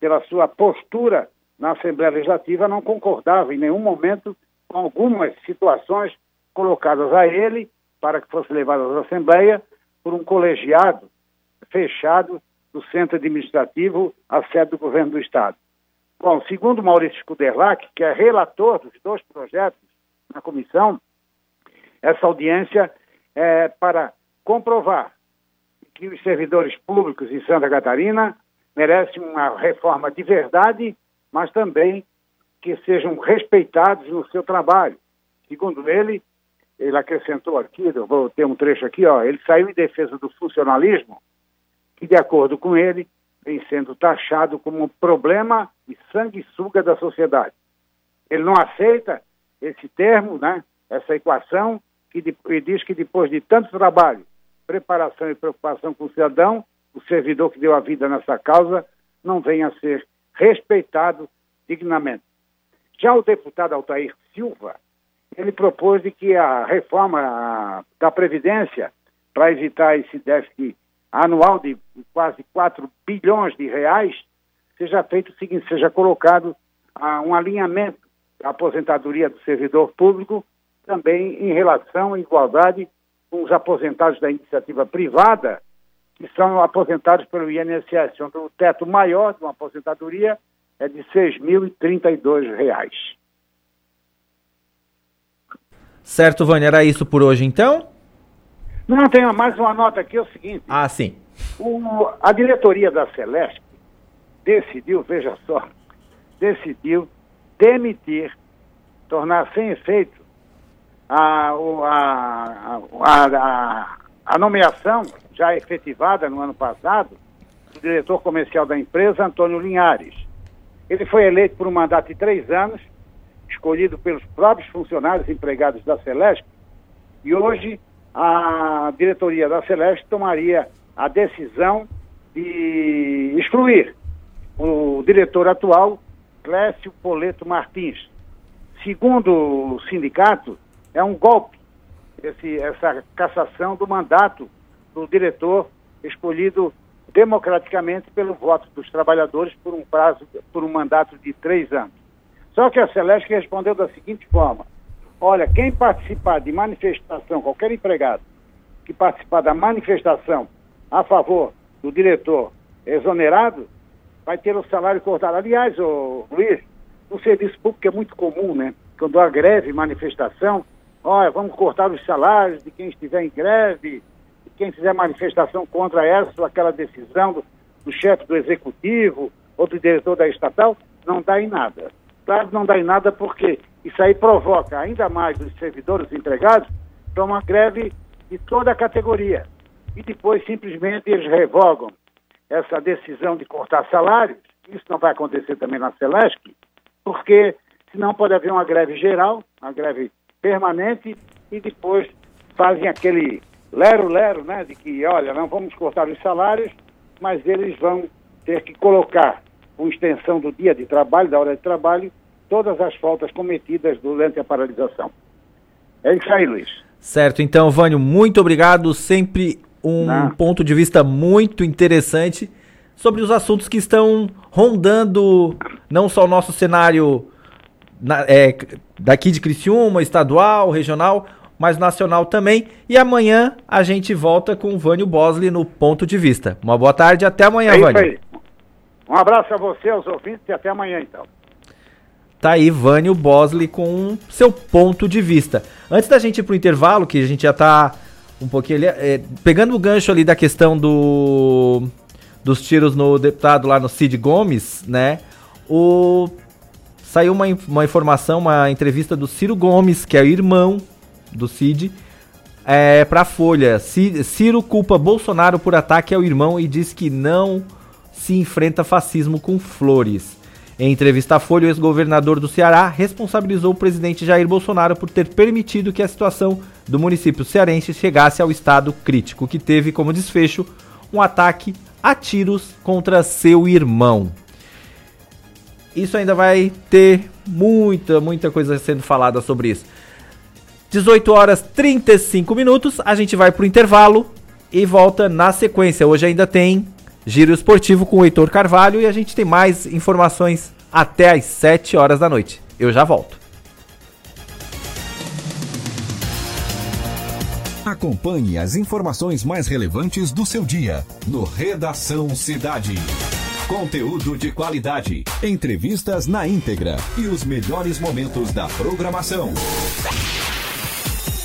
pela sua postura na Assembleia Legislativa, não concordava em nenhum momento com algumas situações colocadas a ele para que fosse levado à Assembleia por um colegiado fechado do Centro Administrativo, a sede do Governo do Estado. Bom, segundo Maurício Scuderlac, que é relator dos dois projetos na comissão, essa audiência é para comprovar que os servidores públicos em Santa Catarina merecem uma reforma de verdade, mas também que sejam respeitados no seu trabalho. Segundo ele, ele acrescentou aqui, eu vou ter um trecho aqui, ó, ele saiu em defesa do funcionalismo, que, de acordo com ele, vem sendo taxado como um problema e sanguessuga da sociedade. Ele não aceita esse termo, né, essa equação, que de, diz que depois de tanto trabalho, preparação e preocupação com o cidadão, o servidor que deu a vida nessa causa não venha a ser respeitado dignamente. Já o deputado Altair Silva, ele propôs de que a reforma da Previdência, para evitar esse déficit anual de quase 4 bilhões de reais, seja feito o seguinte, seja colocado ah, um alinhamento da aposentadoria do servidor público também em relação à igualdade com os aposentados da iniciativa privada, que são aposentados pelo INSS, onde o teto maior de uma aposentadoria é de R$ 6.032. Certo, Vânia, era isso por hoje então? Não, tem mais uma nota aqui, é o seguinte. Ah, sim. O, a diretoria da Celeste decidiu, veja só, decidiu demitir, tornar sem efeito a, a, a, a, a nomeação já efetivada no ano passado do diretor comercial da empresa, Antônio Linhares. Ele foi eleito por um mandato de três anos, escolhido pelos próprios funcionários empregados da Celeste, e hoje a diretoria da Celeste tomaria a decisão de excluir o diretor atual, Clécio Poleto Martins. Segundo o sindicato, é um golpe esse, essa cassação do mandato do diretor escolhido democraticamente pelo voto dos trabalhadores por um prazo, por um mandato de três anos. Só que a Celeste respondeu da seguinte forma: olha, quem participar de manifestação, qualquer empregado que participar da manifestação a favor do diretor exonerado, vai ter o salário cortado. Aliás, ô, Luiz, no serviço público é muito comum, né? Quando há greve, manifestação, olha, vamos cortar os salários de quem estiver em greve, de quem fizer manifestação contra essa ou aquela decisão do, do chefe do executivo ou do diretor da estatal, não dá em nada. Claro não dá em nada porque isso aí provoca ainda mais os servidores empregados para uma greve de toda a categoria. E depois simplesmente eles revogam essa decisão de cortar salários. Isso não vai acontecer também na Celesc, porque senão pode haver uma greve geral, uma greve permanente, e depois fazem aquele lero-lero, né, de que, olha, não vamos cortar os salários, mas eles vão ter que colocar, com extensão do dia de trabalho, da hora de trabalho, todas as faltas cometidas durante a paralisação. É isso aí, Luiz. Certo, então, Vânio, muito obrigado. Sempre um não. ponto de vista muito interessante sobre os assuntos que estão rondando não só o nosso cenário na, é, daqui de Criciúma, estadual, regional, mas nacional também. E amanhã a gente volta com o Vânio Bosley no ponto de vista. Uma boa tarde, até amanhã, é Vânio. Um abraço a você, aos ouvintes, e até amanhã, então. Tá aí Vânio Bosley com seu ponto de vista. Antes da gente ir pro intervalo, que a gente já tá um pouquinho é, pegando o gancho ali da questão do dos tiros no deputado lá no Cid Gomes, né? O saiu uma, uma informação, uma entrevista do Ciro Gomes, que é o irmão do Cid, é, para Folha. Ciro culpa Bolsonaro por ataque ao irmão e diz que não se enfrenta fascismo com flores. Em entrevista à Folha, o ex-governador do Ceará responsabilizou o presidente Jair Bolsonaro por ter permitido que a situação do município cearense chegasse ao estado crítico, que teve como desfecho um ataque a tiros contra seu irmão isso ainda vai ter muita, muita coisa sendo falada sobre isso. 18 horas 35 minutos, a gente vai pro intervalo e volta na sequência. Hoje ainda tem Giro Esportivo com o Heitor Carvalho e a gente tem mais informações até às 7 horas da noite. Eu já volto. Acompanhe as informações mais relevantes do seu dia no Redação Cidade. Conteúdo de qualidade, entrevistas na íntegra e os melhores momentos da programação.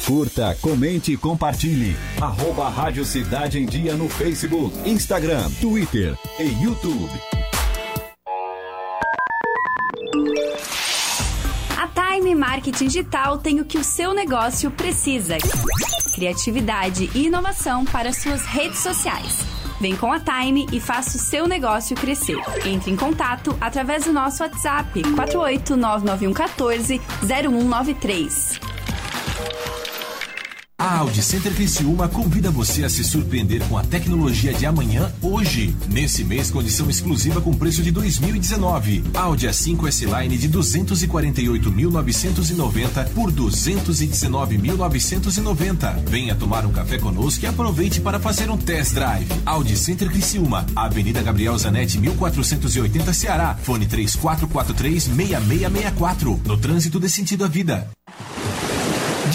Curta, comente e compartilhe. Arroba Rádio Cidade em Dia no Facebook, Instagram, Twitter e YouTube. A Time Marketing Digital tem o que o seu negócio precisa: criatividade e inovação para suas redes sociais Vem com a Time e faça o seu negócio crescer. Entre em contato através do nosso WhatsApp 4899114 0193. A Audi Center Criciúma convida você a se surpreender com a tecnologia de amanhã hoje. Nesse mês, condição exclusiva com preço de 2019. Audi A5 S-Line de 248.990 por 219.990. Venha tomar um café conosco e aproveite para fazer um test drive. Audi Center Criciúma, Avenida Gabriel Zanetti, 1480 Ceará. Fone 3443-6664. No trânsito de sentido à vida.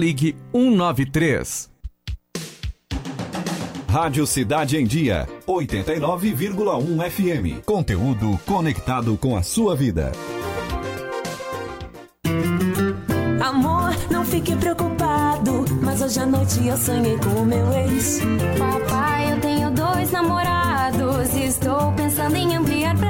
ligue 193. Rádio Cidade em Dia, 89,1 FM. Conteúdo conectado com a sua vida. Amor, não fique preocupado, mas hoje à noite eu sonhei com o meu ex. Papai, eu tenho dois namorados e estou pensando em ampliar três.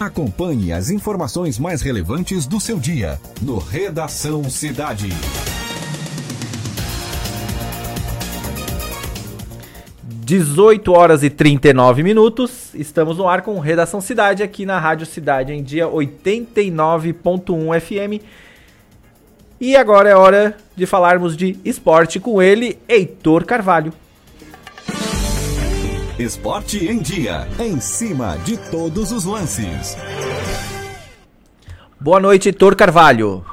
Acompanhe as informações mais relevantes do seu dia no Redação Cidade. Dezoito horas e 39 minutos. Estamos no ar com Redação Cidade aqui na Rádio Cidade em dia 89.1 FM. E agora é hora de falarmos de esporte com ele, Heitor Carvalho. Esporte em Dia, em cima de todos os lances. Boa noite, Heitor Carvalho.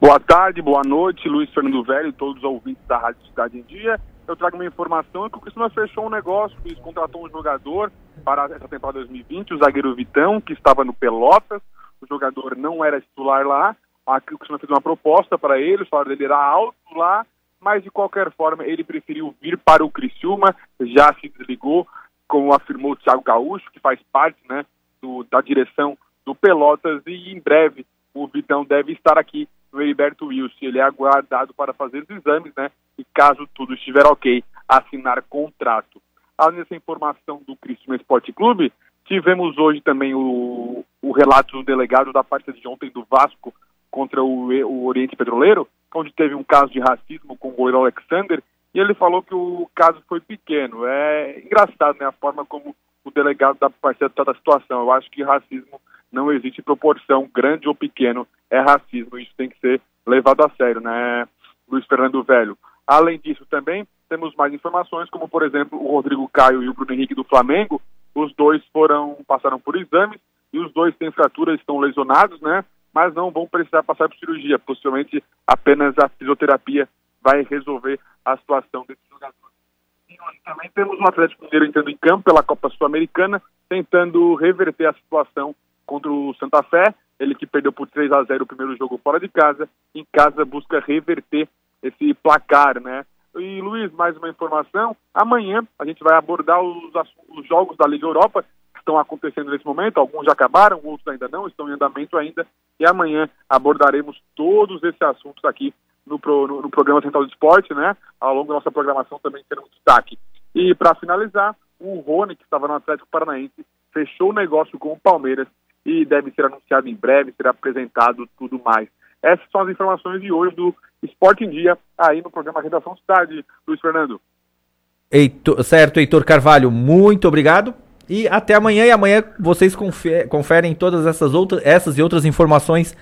Boa tarde, boa noite, Luiz Fernando Velho e todos os ouvintes da Rádio Cidade em Dia. Eu trago uma informação que o Criciúma fechou um negócio, Luiz contratou um jogador para essa temporada 2020, o zagueiro Vitão, que estava no Pelotas. O jogador não era titular lá. Aqui o Criciúma fez uma proposta para ele, o salário dele era alto lá, mas de qualquer forma ele preferiu vir para o Criciúma, já se desligou, como afirmou o Thiago Gaúcho, que faz parte né, do, da direção do Pelotas, e em breve o Vitão deve estar aqui no Heriberto Wilson. Ele é aguardado para fazer os exames, né? E caso tudo estiver ok, assinar contrato. Além dessa informação do Criciúma Esporte Clube, tivemos hoje também o, o relato do delegado da partida de ontem do Vasco contra o, o Oriente Petroleiro, onde teve um caso de racismo com o goleiro Alexander, e ele falou que o caso foi pequeno. É engraçado, né, a forma como o delegado da parceira trata a situação. Eu acho que racismo não existe proporção, grande ou pequeno, é racismo. Isso tem que ser levado a sério, né, Luiz Fernando Velho. Além disso, também temos mais informações, como por exemplo o Rodrigo Caio e o Bruno Henrique do Flamengo. Os dois foram passaram por exames e os dois têm fraturas, estão lesionados, né? Mas não vão precisar passar por cirurgia. Possivelmente apenas a fisioterapia vai resolver a situação desses jogadores. E também temos o Atlético Mineiro entrando em campo pela Copa Sul-Americana, tentando reverter a situação contra o Santa Fé. Ele que perdeu por 3 a 0 o primeiro jogo fora de casa, em casa busca reverter esse placar, né? E Luiz, mais uma informação: amanhã a gente vai abordar os, os jogos da Liga Europa estão acontecendo nesse momento. Alguns já acabaram, outros ainda não, estão em andamento ainda. E amanhã abordaremos todos esses assuntos aqui no, pro, no, no programa Central de Esporte, né? Ao longo da nossa programação também um destaque. E para finalizar, o Rony, que estava no Atlético Paranaense, fechou o negócio com o Palmeiras e deve ser anunciado em breve, será apresentado tudo mais. Essas são as informações de hoje do Esporte em Dia, aí no programa Redação Cidade, Luiz Fernando. Heitor, certo, Heitor Carvalho, muito obrigado. E até amanhã. E amanhã vocês conferem todas essas, outras, essas e outras informações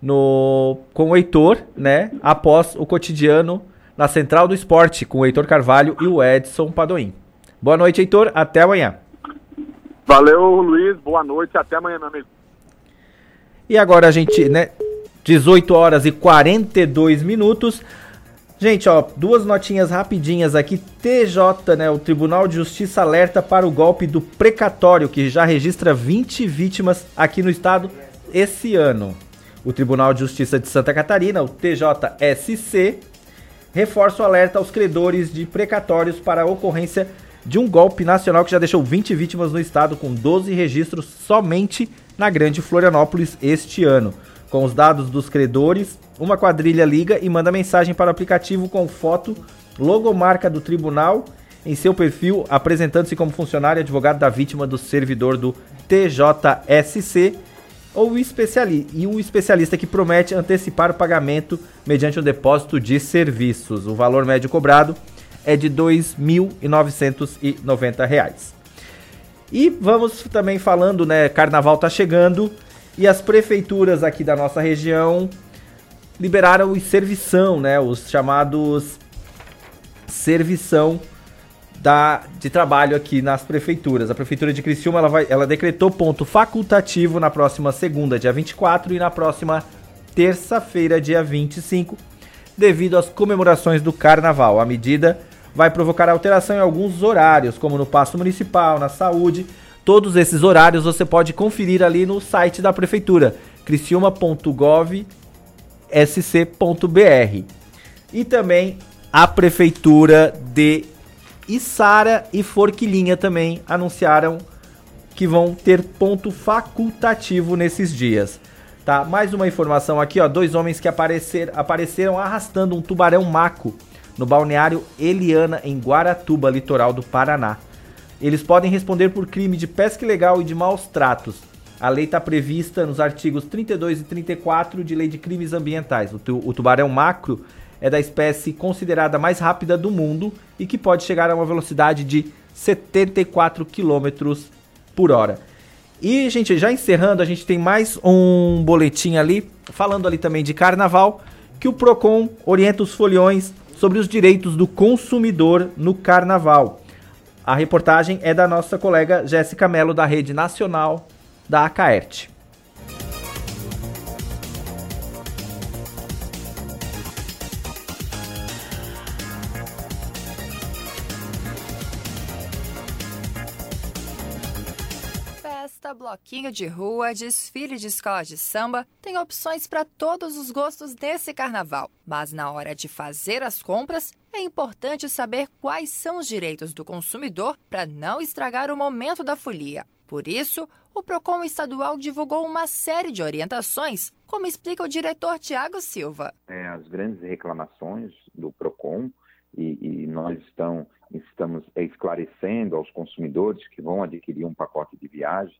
no, com o Heitor, né? Após o cotidiano na Central do Esporte, com o Heitor Carvalho e o Edson Padoim. Boa noite, Heitor. Até amanhã. Valeu, Luiz. Boa noite. Até amanhã, meu amigo. E agora a gente, né? 18 horas e 42 minutos. Gente, ó, duas notinhas rapidinhas aqui. TJ, né, o Tribunal de Justiça alerta para o golpe do precatório, que já registra 20 vítimas aqui no estado esse ano. O Tribunal de Justiça de Santa Catarina, o TJSC, reforça o alerta aos credores de precatórios para a ocorrência de um golpe nacional que já deixou 20 vítimas no estado, com 12 registros somente na Grande Florianópolis este ano. Com os dados dos credores, uma quadrilha liga e manda mensagem para o aplicativo com foto, logomarca do tribunal em seu perfil, apresentando-se como funcionário advogado da vítima do servidor do TJSC ou especiali e um especialista que promete antecipar o pagamento mediante um depósito de serviços. O valor médio cobrado é de R$ 2.990. E vamos também falando, né, carnaval tá chegando e as prefeituras aqui da nossa região liberaram os servição, né, os chamados servição da, de trabalho aqui nas prefeituras. A prefeitura de Criciúma ela, vai, ela decretou ponto facultativo na próxima segunda, dia 24 e na próxima terça-feira, dia 25, devido às comemorações do carnaval. A medida vai provocar alteração em alguns horários, como no passo municipal, na saúde. Todos esses horários você pode conferir ali no site da prefeitura, criciúma.gov.sc.br. E também a prefeitura de Sara e Forquilinha também anunciaram que vão ter ponto facultativo nesses dias. Tá? Mais uma informação aqui, ó, dois homens que aparecer, apareceram arrastando um tubarão maco no balneário Eliana em Guaratuba, litoral do Paraná. Eles podem responder por crime de pesca ilegal e de maus tratos. A lei está prevista nos artigos 32 e 34 de Lei de Crimes Ambientais. O, tu, o tubarão macro é da espécie considerada mais rápida do mundo e que pode chegar a uma velocidade de 74 km por hora. E, gente, já encerrando, a gente tem mais um boletim ali, falando ali também de carnaval, que o Procon orienta os foliões sobre os direitos do consumidor no carnaval. A reportagem é da nossa colega Jéssica Mello, da Rede Nacional da Acaerte. bloquinho de rua, desfile de escola de samba, tem opções para todos os gostos desse carnaval. Mas na hora de fazer as compras, é importante saber quais são os direitos do consumidor para não estragar o momento da folia. Por isso, o Procon estadual divulgou uma série de orientações, como explica o diretor Tiago Silva. É, as grandes reclamações do Procon e, e nós estão, estamos esclarecendo aos consumidores que vão adquirir um pacote de viagem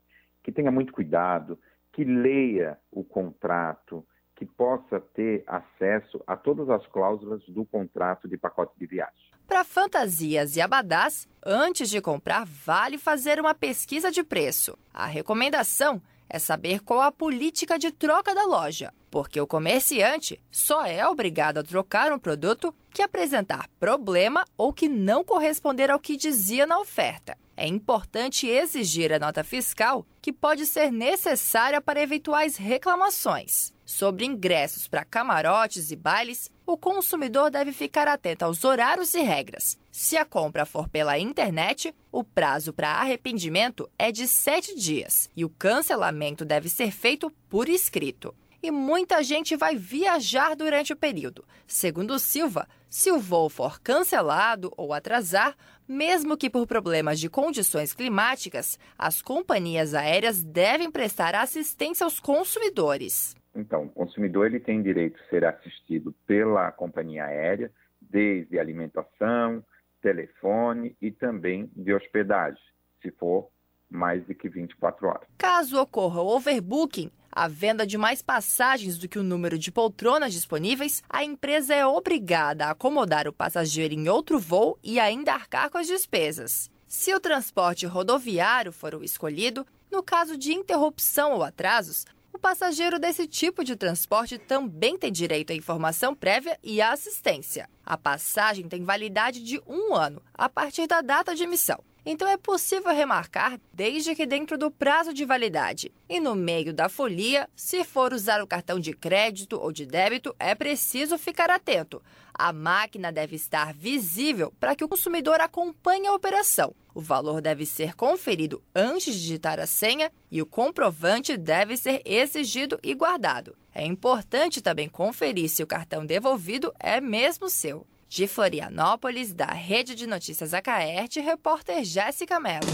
que tenha muito cuidado, que leia o contrato, que possa ter acesso a todas as cláusulas do contrato de pacote de viagem. Para fantasias e abadás, antes de comprar, vale fazer uma pesquisa de preço. A recomendação é saber qual a política de troca da loja, porque o comerciante só é obrigado a trocar um produto que apresentar problema ou que não corresponder ao que dizia na oferta é importante exigir a nota fiscal, que pode ser necessária para eventuais reclamações. Sobre ingressos para camarotes e bailes, o consumidor deve ficar atento aos horários e regras. Se a compra for pela internet, o prazo para arrependimento é de sete dias e o cancelamento deve ser feito por escrito e muita gente vai viajar durante o período. Segundo Silva, se o voo for cancelado ou atrasar, mesmo que por problemas de condições climáticas, as companhias aéreas devem prestar assistência aos consumidores. Então, o consumidor ele tem direito a ser assistido pela companhia aérea, desde alimentação, telefone e também de hospedagem, se for mais de que 24 horas. Caso ocorra o overbooking, a venda de mais passagens do que o número de poltronas disponíveis, a empresa é obrigada a acomodar o passageiro em outro voo e ainda arcar com as despesas. Se o transporte rodoviário for o escolhido, no caso de interrupção ou atrasos, o passageiro desse tipo de transporte também tem direito à informação prévia e à assistência. A passagem tem validade de um ano, a partir da data de emissão então é possível remarcar desde que dentro do prazo de validade. E no meio da folia, se for usar o cartão de crédito ou de débito, é preciso ficar atento. A máquina deve estar visível para que o consumidor acompanhe a operação. O valor deve ser conferido antes de digitar a senha e o comprovante deve ser exigido e guardado. É importante também conferir se o cartão devolvido é mesmo seu. De Florianópolis, da Rede de Notícias Acaerte, repórter Jéssica Mello.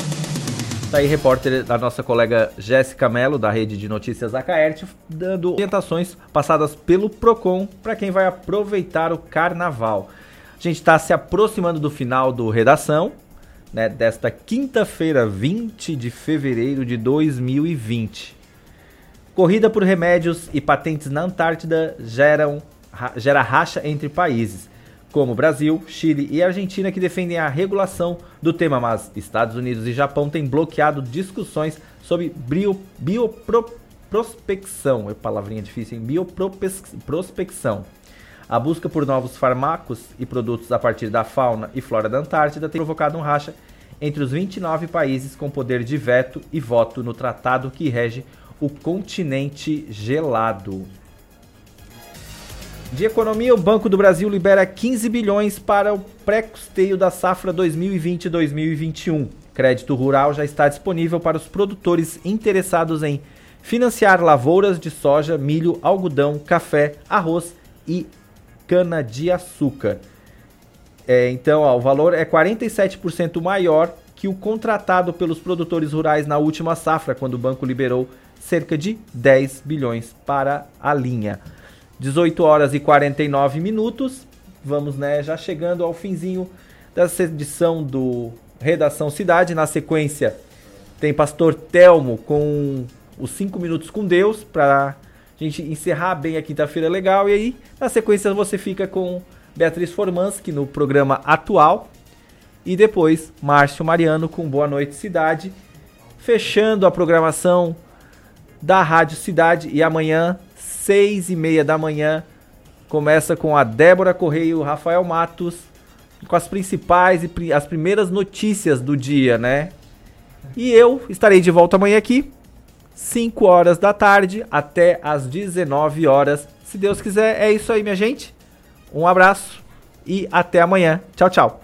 Tá aí, repórter da nossa colega Jéssica Mello, da Rede de Notícias Acaerte, dando orientações passadas pelo PROCON para quem vai aproveitar o carnaval. A gente está se aproximando do final do Redação, né, desta quinta-feira, 20 de fevereiro de 2020. Corrida por remédios e patentes na Antártida geram, gera racha entre países como Brasil, Chile e Argentina, que defendem a regulação do tema, mas Estados Unidos e Japão têm bloqueado discussões sobre bio, bioprospecção. É palavrinha difícil, hein? Bioprospecção. A busca por novos fármacos e produtos a partir da fauna e flora da Antártida tem provocado um racha entre os 29 países com poder de veto e voto no tratado que rege o continente gelado. De economia, o Banco do Brasil libera 15 bilhões para o pré-custeio da safra 2020-2021. Crédito rural já está disponível para os produtores interessados em financiar lavouras de soja, milho, algodão, café, arroz e cana-de-açúcar. É, então, ó, o valor é 47% maior que o contratado pelos produtores rurais na última safra, quando o banco liberou cerca de 10 bilhões para a linha. 18 horas e 49 minutos. Vamos, né, já chegando ao finzinho dessa edição do Redação Cidade. Na sequência, tem Pastor Telmo com os 5 minutos com Deus para a gente encerrar bem a quinta-feira legal. E aí, na sequência, você fica com Beatriz Formanski no programa atual. E depois, Márcio Mariano com Boa Noite Cidade. Fechando a programação da Rádio Cidade. E amanhã seis e meia da manhã. Começa com a Débora Correia Rafael Matos com as principais e as primeiras notícias do dia, né? E eu estarei de volta amanhã aqui, 5 horas da tarde até as 19 horas. Se Deus quiser, é isso aí, minha gente. Um abraço e até amanhã. Tchau, tchau.